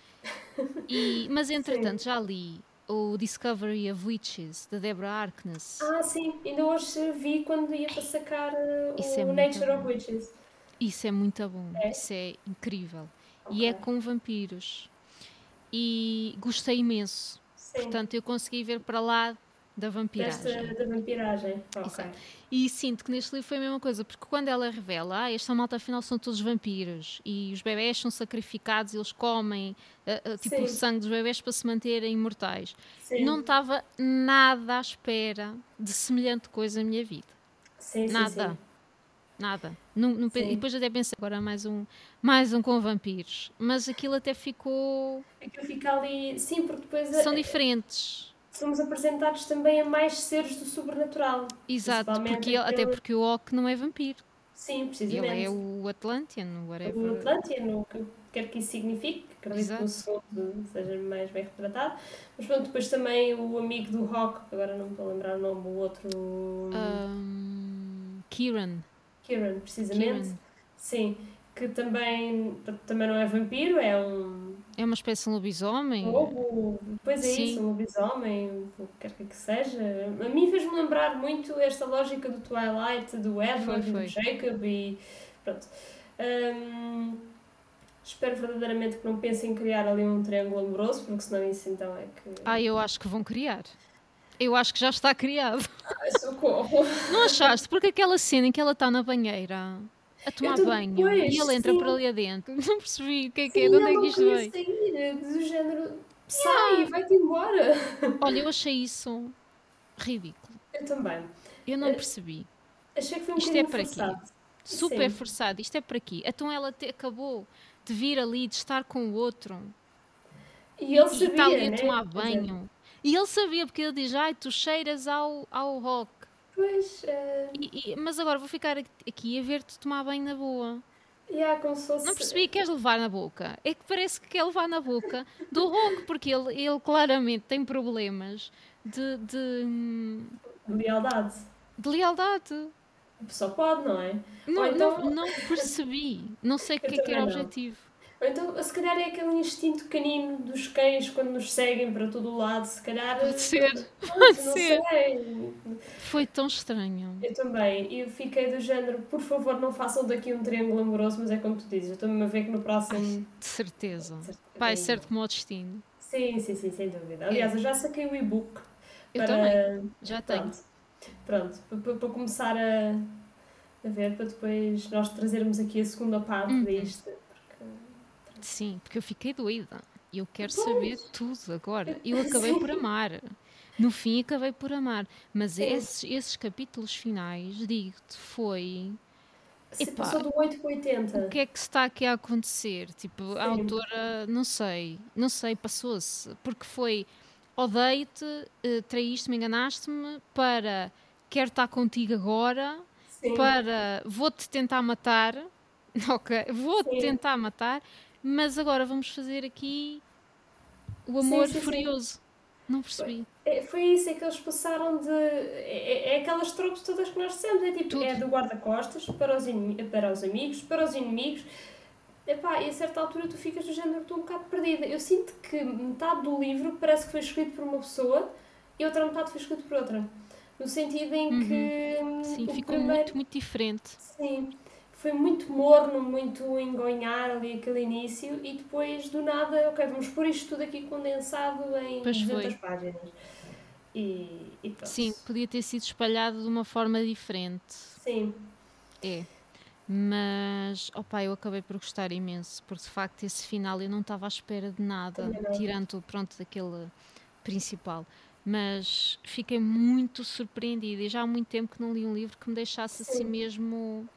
E, mas entretanto já li o Discovery of Witches, da Deborah Harkness. Ah, sim, ainda hoje vi quando ia para sacar eh, é o muito Nature of. Witches. Isso é muito bom. É? Isso é incrível. E é com vampiros. E gostei imenso. Sim. Portanto, eu consegui ver para lá da vampiragem. Desta, da vampiragem. Ok. Exato. E sinto que neste livro foi a mesma coisa, porque quando ela revela, ah, esta malta afinal são todos vampiros e os bebés são sacrificados, eles comem ah, ah, tipo Sim. o sangue dos bebés para se manterem imortais. Sim. Não estava nada à espera de semelhante coisa na minha vida. Sim, Nada. sim. Nada. Não, não e depois até pensei, agora mais um, mais um com vampiros. Mas aquilo até ficou. Aquilo fica ali. Sim, porque depois São eh, diferentes. Somos apresentados também a mais seres do sobrenatural. Exato, porque ele- até porque o Ock não é vampiro. Sim, Ele precisamente. é o Atlantean, whatever. o Atlantean, o que quer que isso signifique, acredito que no segundo seja mais bem retratado. Mas pronto, depois também o amigo do Rock, agora não me estou a lembrar o nome, o outro. Ahm, Kieran. Kieran, precisamente. Kieran. Sim, que também, também não é vampiro, é um É uma espécie de lobisomem. lobo. Pois é Sim. isso, um lobisomem, o que quer que seja. A mim fez-me lembrar muito esta lógica do Twilight, do Edward Foi, e do foi. Jacob e pronto. Hum, espero verdadeiramente que não pensem em criar ali um triângulo amoroso, porque senão isso então é que. Ah, eu acho que vão criar. Eu acho que já está criado. Ai, socorro! Não achaste? Porque aquela cena em que ela está na banheira a tomar tô- banho pois, e ele entra sim. por ali adentro. Não percebi o que é que é, de onde é que isto veio. sair, do género. Sai, vai-te embora! Olha, eu achei isso ridículo. Eu também. Eu não percebi. Achei que foi um Isto é para quê? forçado. Super Sim. forçado. Isto é para aqui. Então ela te- acabou de vir ali, de estar com o outro E ele e sabia, está ali a né? tomar Quer dizer, banho. E ele sabia, porque ele diz: Ai, tu cheiras ao, ao rock. Pois. Uh... E, e, mas agora vou ficar aqui a ver-te tomar banho na boa. Yeah, fosse... Não percebi, queres levar na boca? É que parece que quer levar na boca do rock, porque ele, ele claramente tem problemas de, de. de lealdade. De lealdade. Só pode, não é? Não, então... não, não percebi. Não sei o que é que era o objetivo. Ou então, se calhar é aquele instinto canino dos cães quando nos seguem para todo o lado, se calhar. Pode ser, pode ser. Sei. Foi tão estranho. Eu também. E eu fiquei do género, por favor, não façam daqui um triângulo amoroso, mas é como tu dizes, eu estou-me a ver que no próximo. De certeza. Vai é certo como o destino. Sim, sim, sim, sem dúvida. Aliás, é. eu já saquei o e-book. Eu para... também. Já tenho. Pronto, para, para começar a, a ver, para depois nós trazermos aqui a segunda parte uhum. disto Sim, porque eu fiquei doida. Eu quero pois. saber tudo agora. Eu acabei Sim. por amar. No fim, acabei por amar. Mas esses, esses capítulos finais, digo-te, foi. Se Epá, passou do 8 para 80. O que é que está aqui a acontecer? Tipo, Sim. a autora, não sei, não sei, passou-se. Porque foi odeio-te, uh, traíste-me, enganaste-me, para quero estar contigo agora, Sim. para vou-te tentar matar, ok, vou-te tentar matar, mas agora vamos fazer aqui o amor sim, sim, furioso. Sim. Não percebi. É, foi isso, é que eles passaram de. É, é, é aquelas tropes todas que nós dissemos. É tipo, Tudo. é do guarda-costas para os, para os amigos, para os inimigos. Epá, e a certa altura tu ficas do género, estou um bocado perdida. Eu sinto que metade do livro parece que foi escrito por uma pessoa e outra metade foi escrito por outra. No sentido em uhum. que. Sim, ficou primeiro... muito, muito diferente. Sim foi muito morno, muito engonhar ali aquele início e depois do nada, ok, vamos pôr isto tudo aqui condensado em pois 200 foi. páginas. E, e pronto. Sim, podia ter sido espalhado de uma forma diferente. Sim. É. Mas, opa, eu acabei por gostar imenso, porque de facto esse final eu não estava à espera de nada, tirando, pronto, daquele principal. Mas fiquei muito surpreendida e já há muito tempo que não li um livro que me deixasse Sim. assim mesmo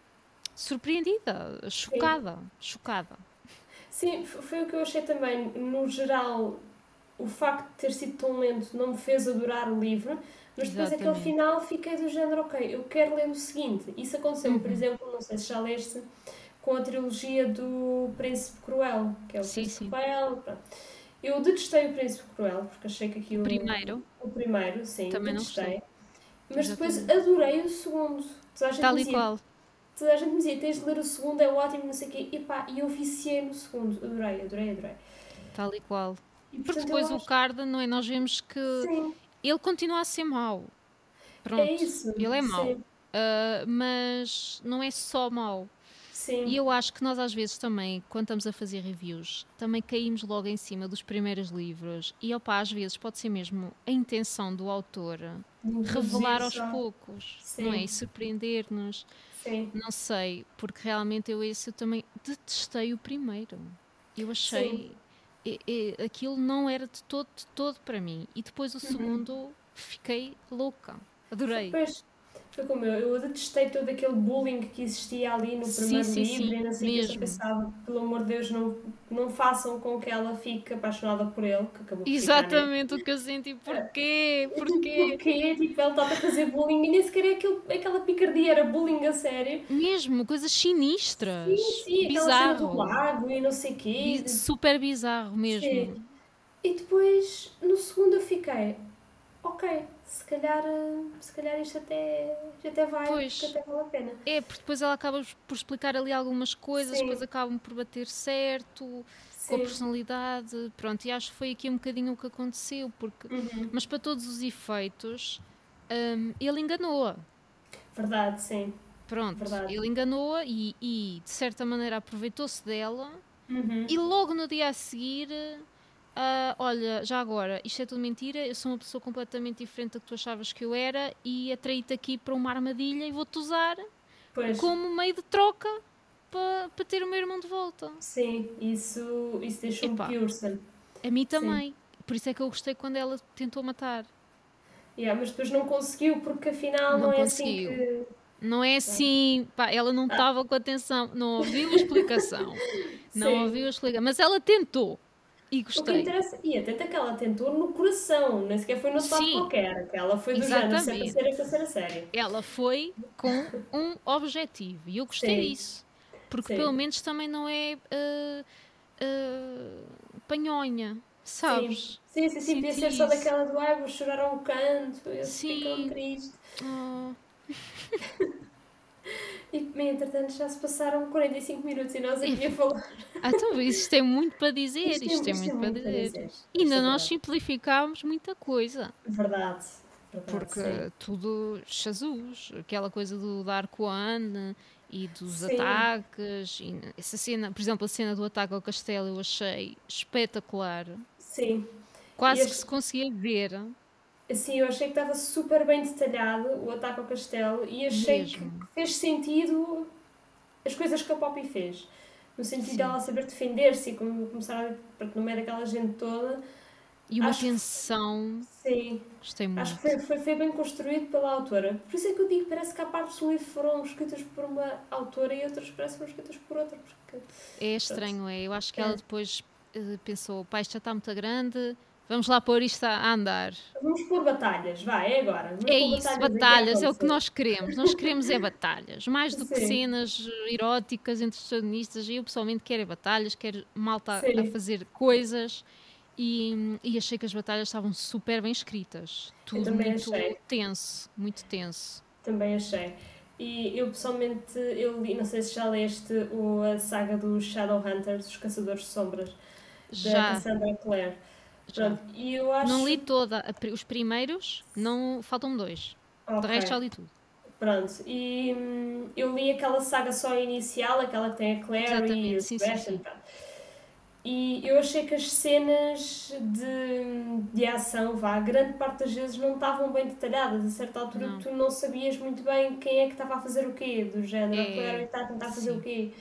surpreendida, chocada, Sim. chocada. Sim, foi o que eu achei também. No geral, o facto de ter sido tão lento não me fez adorar o livro, mas depois Exatamente. aquele final fiquei do género, ok, eu quero ler o seguinte. Isso aconteceu, uhum. por exemplo, não sei se já leste, com a trilogia do Príncipe Cruel, que é o sim, Príncipe sim. Cruel. Pronto. Eu detestei o Príncipe Cruel, porque achei que aquilo. O primeiro? O primeiro, sim, Também detestei. Mas depois adorei o segundo. Tal e qual toda a gente me dizia, tens de ler o segundo, é ótimo, não sei o quê. E pá, e eu viciei no segundo, adorei, adorei, adorei. Tal e qual. E, Porque depois o Carda, não é? Nós vemos que sim. ele continua a ser mau. Pronto, é isso, ele é mau. Uh, mas não é só mau. Sim. E eu acho que nós às vezes também, quando estamos a fazer reviews, também caímos logo em cima dos primeiros livros. E opa, às vezes pode ser mesmo a intenção do autor revelar aos poucos, Sim. não é? E surpreender-nos. Não sei, porque realmente eu esse eu também detestei o primeiro. Eu achei. E, e, aquilo não era de todo, de todo para mim. E depois o uhum. segundo fiquei louca. Adorei. Pois, foi como eu, eu detestei todo aquele bullying que existia ali no primeiro sim, sim, livro sim, e não sei o que eu pensava, pelo amor de Deus, não, não façam com que ela fique apaixonada por ele, que acabou Exatamente o que eu senti, porquê? Porquê? Porquê? Tipo, ele estava a fazer bullying e nem sequer é aquele, aquela picardia, era bullying a sério. Mesmo, coisas sinistras. Sim, sim, bizarro. do lago e não sei o quê. Super bizarro mesmo. Sim. E depois, no segundo eu fiquei, ok, se calhar, se calhar isto até, até vai, pois, até vale a pena. É, porque depois ela acaba por explicar ali algumas coisas, Sim. depois acabam por bater certo, Sim. com a personalidade, pronto, e acho que foi aqui um bocadinho o que aconteceu, porque, uhum. mas para todos os efeitos, um, ele enganou-a. Verdade, sim. Pronto, Verdade. ele enganou-a e, e, de certa maneira aproveitou-se dela uhum. e logo no dia a seguir Uh, olha, já agora, isto é tudo mentira, eu sou uma pessoa completamente diferente da que tu achavas que eu era e atraí-te aqui para uma armadilha e vou-te usar pois. como meio de troca para, para ter o meu irmão de volta. Sim, isso, isso deixou-me pior. A mim também. Sim. Por isso é que eu gostei quando ela tentou matar. Yeah, mas depois não conseguiu, porque afinal não, não é assim conseguiu. assim que. Não é assim, pá, ela não estava ah. com atenção, não ouviu a explicação. não ouviu a explicação, mas ela tentou. E gostei. E atenta que ela tentou no coração, nem sequer foi no lado qualquer. Que ela foi do Exatamente. género, ser para ser a sério. Ela foi com um objetivo. E eu gostei Sim. disso. Porque Sim. pelo menos também não é uh, uh, panhonha, sabes? Sim, sim, sim. Podia ser só daquela do ai, vou chorar a um canto, eu sim. fico triste. Oh. E, entretanto, já se passaram 45 minutos e nós aqui a falar. Ah, então, isto tem muito para dizer. Isto, isto tem, muito, muito para dizer. dizer. Ainda é nós simplificámos muita coisa. Verdade. verdade Porque sim. tudo, Jesus, aquela coisa do Dark One e dos sim. ataques. E essa cena, por exemplo, a cena do ataque ao castelo eu achei espetacular. Sim. Quase que se conseguia ver Assim, eu achei que estava super bem detalhado o ataque ao castelo e achei Mesmo. que fez sentido as coisas que a Poppy fez. No sentido Sim. dela saber defender-se e começar a no meio daquela gente toda. E uma acho tensão. Que, sim. Gostei muito. Acho que foi, foi, foi, bem construído pela autora. Por isso é que eu digo, parece que há partes do livro foram escritas por uma autora e outras parece que foram escritas por outra. Porque, é estranho, é. Eu acho que é. ela depois uh, pensou, pai, já está muito grande, Vamos lá pôr isto a andar. Vamos pôr batalhas, vai, é agora. Vamos é isso, batalhas, batalhas é o que nós queremos. Nós queremos é batalhas, mais do Sim. que cenas eróticas entre protagonistas. Eu pessoalmente quero é batalhas, quero malta Sim. a fazer coisas. E, e, achei que as batalhas estavam super bem escritas. Tudo muito achei. tenso, muito tenso. Também achei. E eu pessoalmente, eu li, não sei se já leste o, a saga dos Shadowhunters, os Caçadores de Sombras, da já. Cassandra Clare. Acho... Não li toda, os primeiros, não faltam dois. Okay. De resto já li tudo. Pronto, e hum, eu li aquela saga só inicial, aquela que tem a Claire Exatamente. e o sim, Sebastian. Sim, sim. E eu achei que as cenas de, de ação, vá, grande parte das vezes não estavam bem detalhadas. A certa altura não. tu não sabias muito bem quem é que estava a fazer o quê, do género. É, a Claire está a tentar fazer o quê.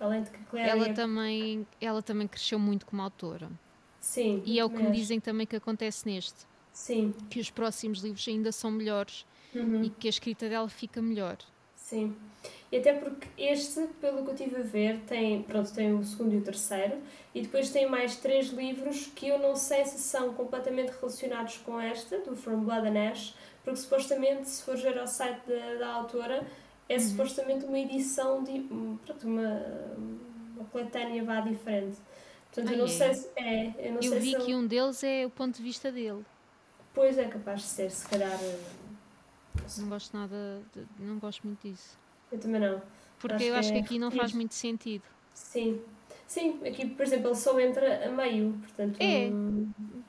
Além de que Claire ela, é... também, ela também cresceu muito como autora. Sim. E é o que me dizem também que acontece neste. Sim. Que os próximos livros ainda são melhores uhum. e que a escrita dela fica melhor. Sim. E até porque este, pelo que eu estive a ver, tem, pronto, tem o segundo e o terceiro, e depois tem mais três livros que eu não sei se são completamente relacionados com esta, do From Blood and Ash, porque supostamente, se for ver ao site da, da autora, é uhum. supostamente uma edição de pronto, uma, uma coletânea vá diferente. Portanto, ah, eu não é. sei se é. Eu, não eu vi que um deles é o ponto de vista dele. Pois é capaz de ser, se calhar. Eh, não gosto nada, de, não gosto muito disso. Eu também não. Porque acho eu acho que, é que aqui não faz muito sentido. Sim. Sim, aqui, por exemplo, ele só entra a meio, portanto... É,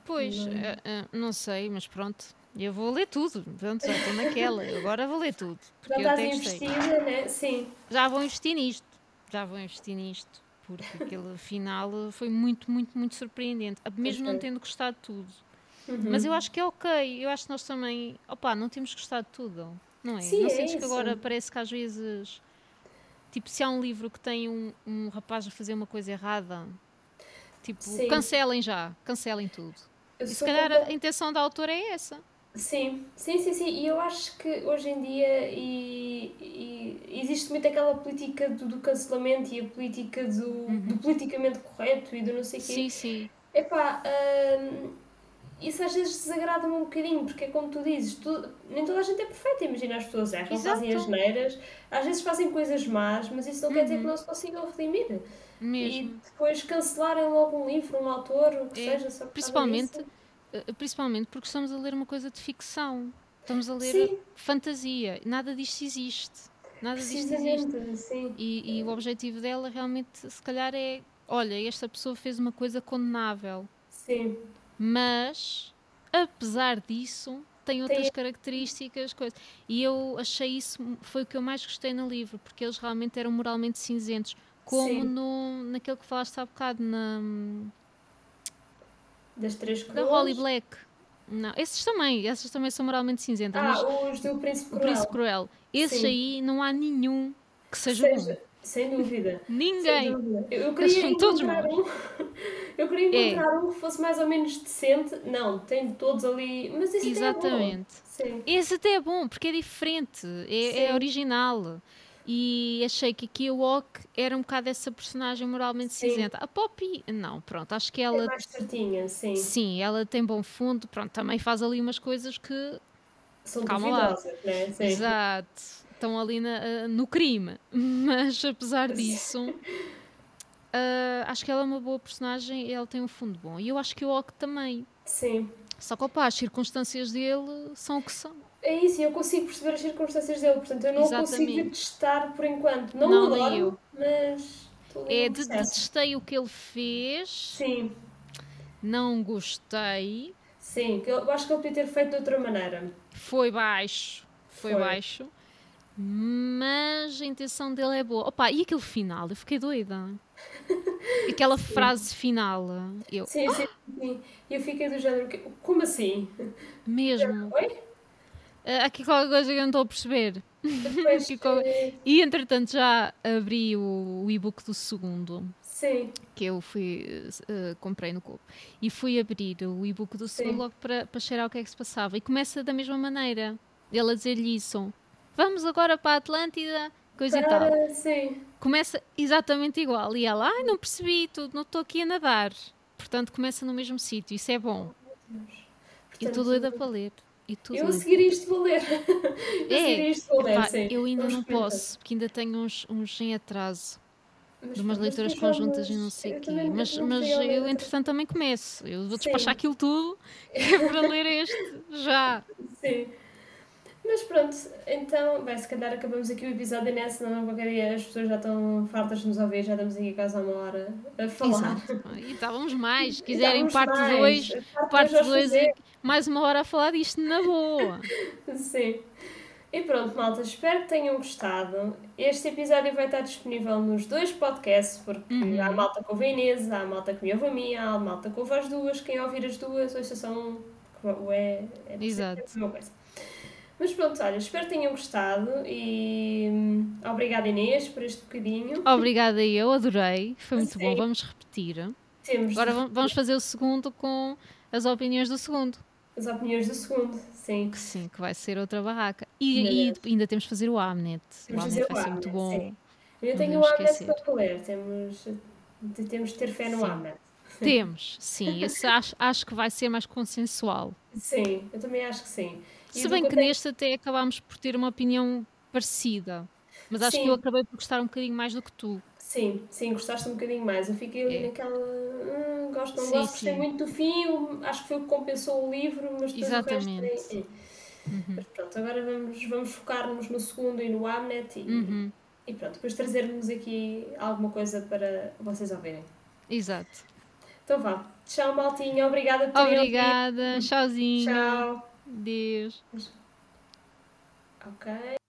pois, não... Uh, uh, não sei, mas pronto, eu vou ler tudo, pronto, já estou naquela, agora vou ler tudo. Porque já estás investida, né? Sim. Já vou investir nisto, já vou investir nisto porque aquele final foi muito, muito, muito surpreendente, mesmo não tendo gostado de tudo. Uhum. Mas eu acho que é ok, eu acho que nós também, opá, não temos gostado de tudo, não é? Sim, não é sentes que agora parece que às vezes, tipo, se há um livro que tem um, um rapaz a fazer uma coisa errada, tipo, Sim. cancelem já, cancelem tudo. Eu e se calhar a intenção da autora é essa. Sim, sim, sim, sim. E eu acho que hoje em dia e, e existe muito aquela política do, do cancelamento e a política do, uhum. do, politicamente correto e do não sei o quê. Sim, sim. Epá, hum, isso às vezes desagrada-me um bocadinho, porque é como tu dizes, tu, nem toda a gente é perfeita, imagina as pessoas erram, fazem as neiras, às vezes fazem coisas más, mas isso não uhum. quer dizer que uhum. não se consigam redimir. Mesmo. E depois cancelarem logo um livro, um autor, o que é, seja, só Principalmente principalmente porque estamos a ler uma coisa de ficção. Estamos a ler sim. fantasia. Nada disto existe. Nada disto existe. Sim. E, e o objetivo dela realmente, se calhar, é: olha, esta pessoa fez uma coisa condenável. Sim. Mas, apesar disso, tem outras características. Coisas. E eu achei isso, foi o que eu mais gostei no livro, porque eles realmente eram moralmente cinzentos. Como no, naquele que falaste há bocado, na das três coroas? Da Holly Black. Não, esses também, esses também são moralmente cinzentos. Ah, os do Príncipe Cruel. Príncipe Cruel. Esses Sim. aí não há nenhum que seja, seja bom. Sem dúvida. Ninguém. Sem dúvida. Eu, queria encontrar um. Eu queria encontrar é. um que fosse mais ou menos decente. Não, tem todos ali. Mas esse Exatamente. Até é bom. Sim. Esse até é bom, porque é diferente, é, é original. E achei que aqui a Walk era um bocado essa personagem moralmente sim. cinzenta. A Poppy, não, pronto, acho que ela. É mais certinha, sim. Sim, ela tem bom fundo, pronto, também faz ali umas coisas que. São Calma lá. né? Sim. Exato. Estão ali na, uh, no crime. Mas apesar disso. Uh, acho que ela é uma boa personagem e ela tem um fundo bom. E eu acho que o Ock também. Sim. Só que opa, as circunstâncias dele são o que são. É isso, eu consigo perceber as circunstâncias dele, portanto eu não Exatamente. consigo detestar por enquanto. Não, não adoro, eu. mas. É, de, detestei o que ele fez. Sim. Não gostei. Sim, eu acho que ele podia ter feito de outra maneira. Foi baixo. Foi, Foi. baixo. Mas a intenção dele é boa. Opa, e aquele final? Eu fiquei doida. Aquela sim. frase final. Eu, sim, sim, sim. Eu fiquei do género. Como assim? Mesmo. Oi? Ah, aqui qualquer coisa que eu não estou a perceber. Depois, e entretanto já abri o, o e-book do segundo. Sim. Que eu fui, uh, comprei no Coop. E fui abrir o e-book do segundo Sim. logo para, para cheirar o que é que se passava. E começa da mesma maneira. Ele a dizer-lhe isso. Vamos agora para a Atlântida, coisa para, e tal. Sim. Começa exatamente igual. E ela, ai, não percebi, tudo, não estou aqui a nadar. Portanto, começa no mesmo sítio. Isso é bom. Oh, e estou doida para ler. E tudo eu a seguir isto vou ler. eu é, isto vou ler, sim. Eu ainda Vamos não posso, porque ainda tenho uns, uns em atraso. Mas, de umas leituras conjuntas e não sei o quê. Mas, mas eu, entretanto, também começo. Eu vou despachar sim. aquilo tudo é para ler este já. Sim. Mas pronto, então, bem, se calhar acabamos aqui o episódio nessa, não qualquer as pessoas já estão fartas de nos ouvir, já estamos aqui quase há uma hora a falar. Exato. E estávamos mais, se quiserem parte 2, parte 2 mais uma hora a falar disto na boa. Sim. E pronto, malta, espero que tenham gostado. Este episódio vai estar disponível nos dois podcasts, porque uhum. há malta com a Inês, há malta que me ouve a mim, há malta que ouve as duas. Quem ouvir as duas, ouça são. É, é, Exato. É uma coisa. Mas pronto, olha, espero que tenham gostado e hum, obrigada Inês por este bocadinho. Obrigada eu, adorei, foi muito Sim. bom, vamos repetir. Temos Agora vamos fazer o segundo com as opiniões do segundo. As opiniões do segundo, sim. Que sim, que vai ser outra barraca. E, e ainda temos de fazer o Amnet. o Amnet vai ser muito bom. Sim. Eu tenho o Amnet para ler, temos, temos de ter fé no sim. Amnet. Temos, sim. Esse acho, acho que vai ser mais consensual. Sim, eu também acho que sim. Se bem que neste até acabámos por ter uma opinião parecida. Mas acho sim. que eu acabei por gostar um bocadinho mais do que tu. Sim, sim, gostaste um bocadinho mais. Eu fiquei ali é. naquela. Hum, gosto, não sim, gosto, gostei muito do fim. acho que foi o que compensou o livro, mas depois Exatamente. o resto. É, uhum. Mas pronto, agora vamos, vamos focar-nos no segundo e no Amnet e, uhum. e pronto, depois trazermos aqui alguma coisa para vocês ouvirem. Exato. Então vá. Tchau, Maltinha. Obrigada por Obrigada. Tchauzinho. Tchau. Deus. Ok.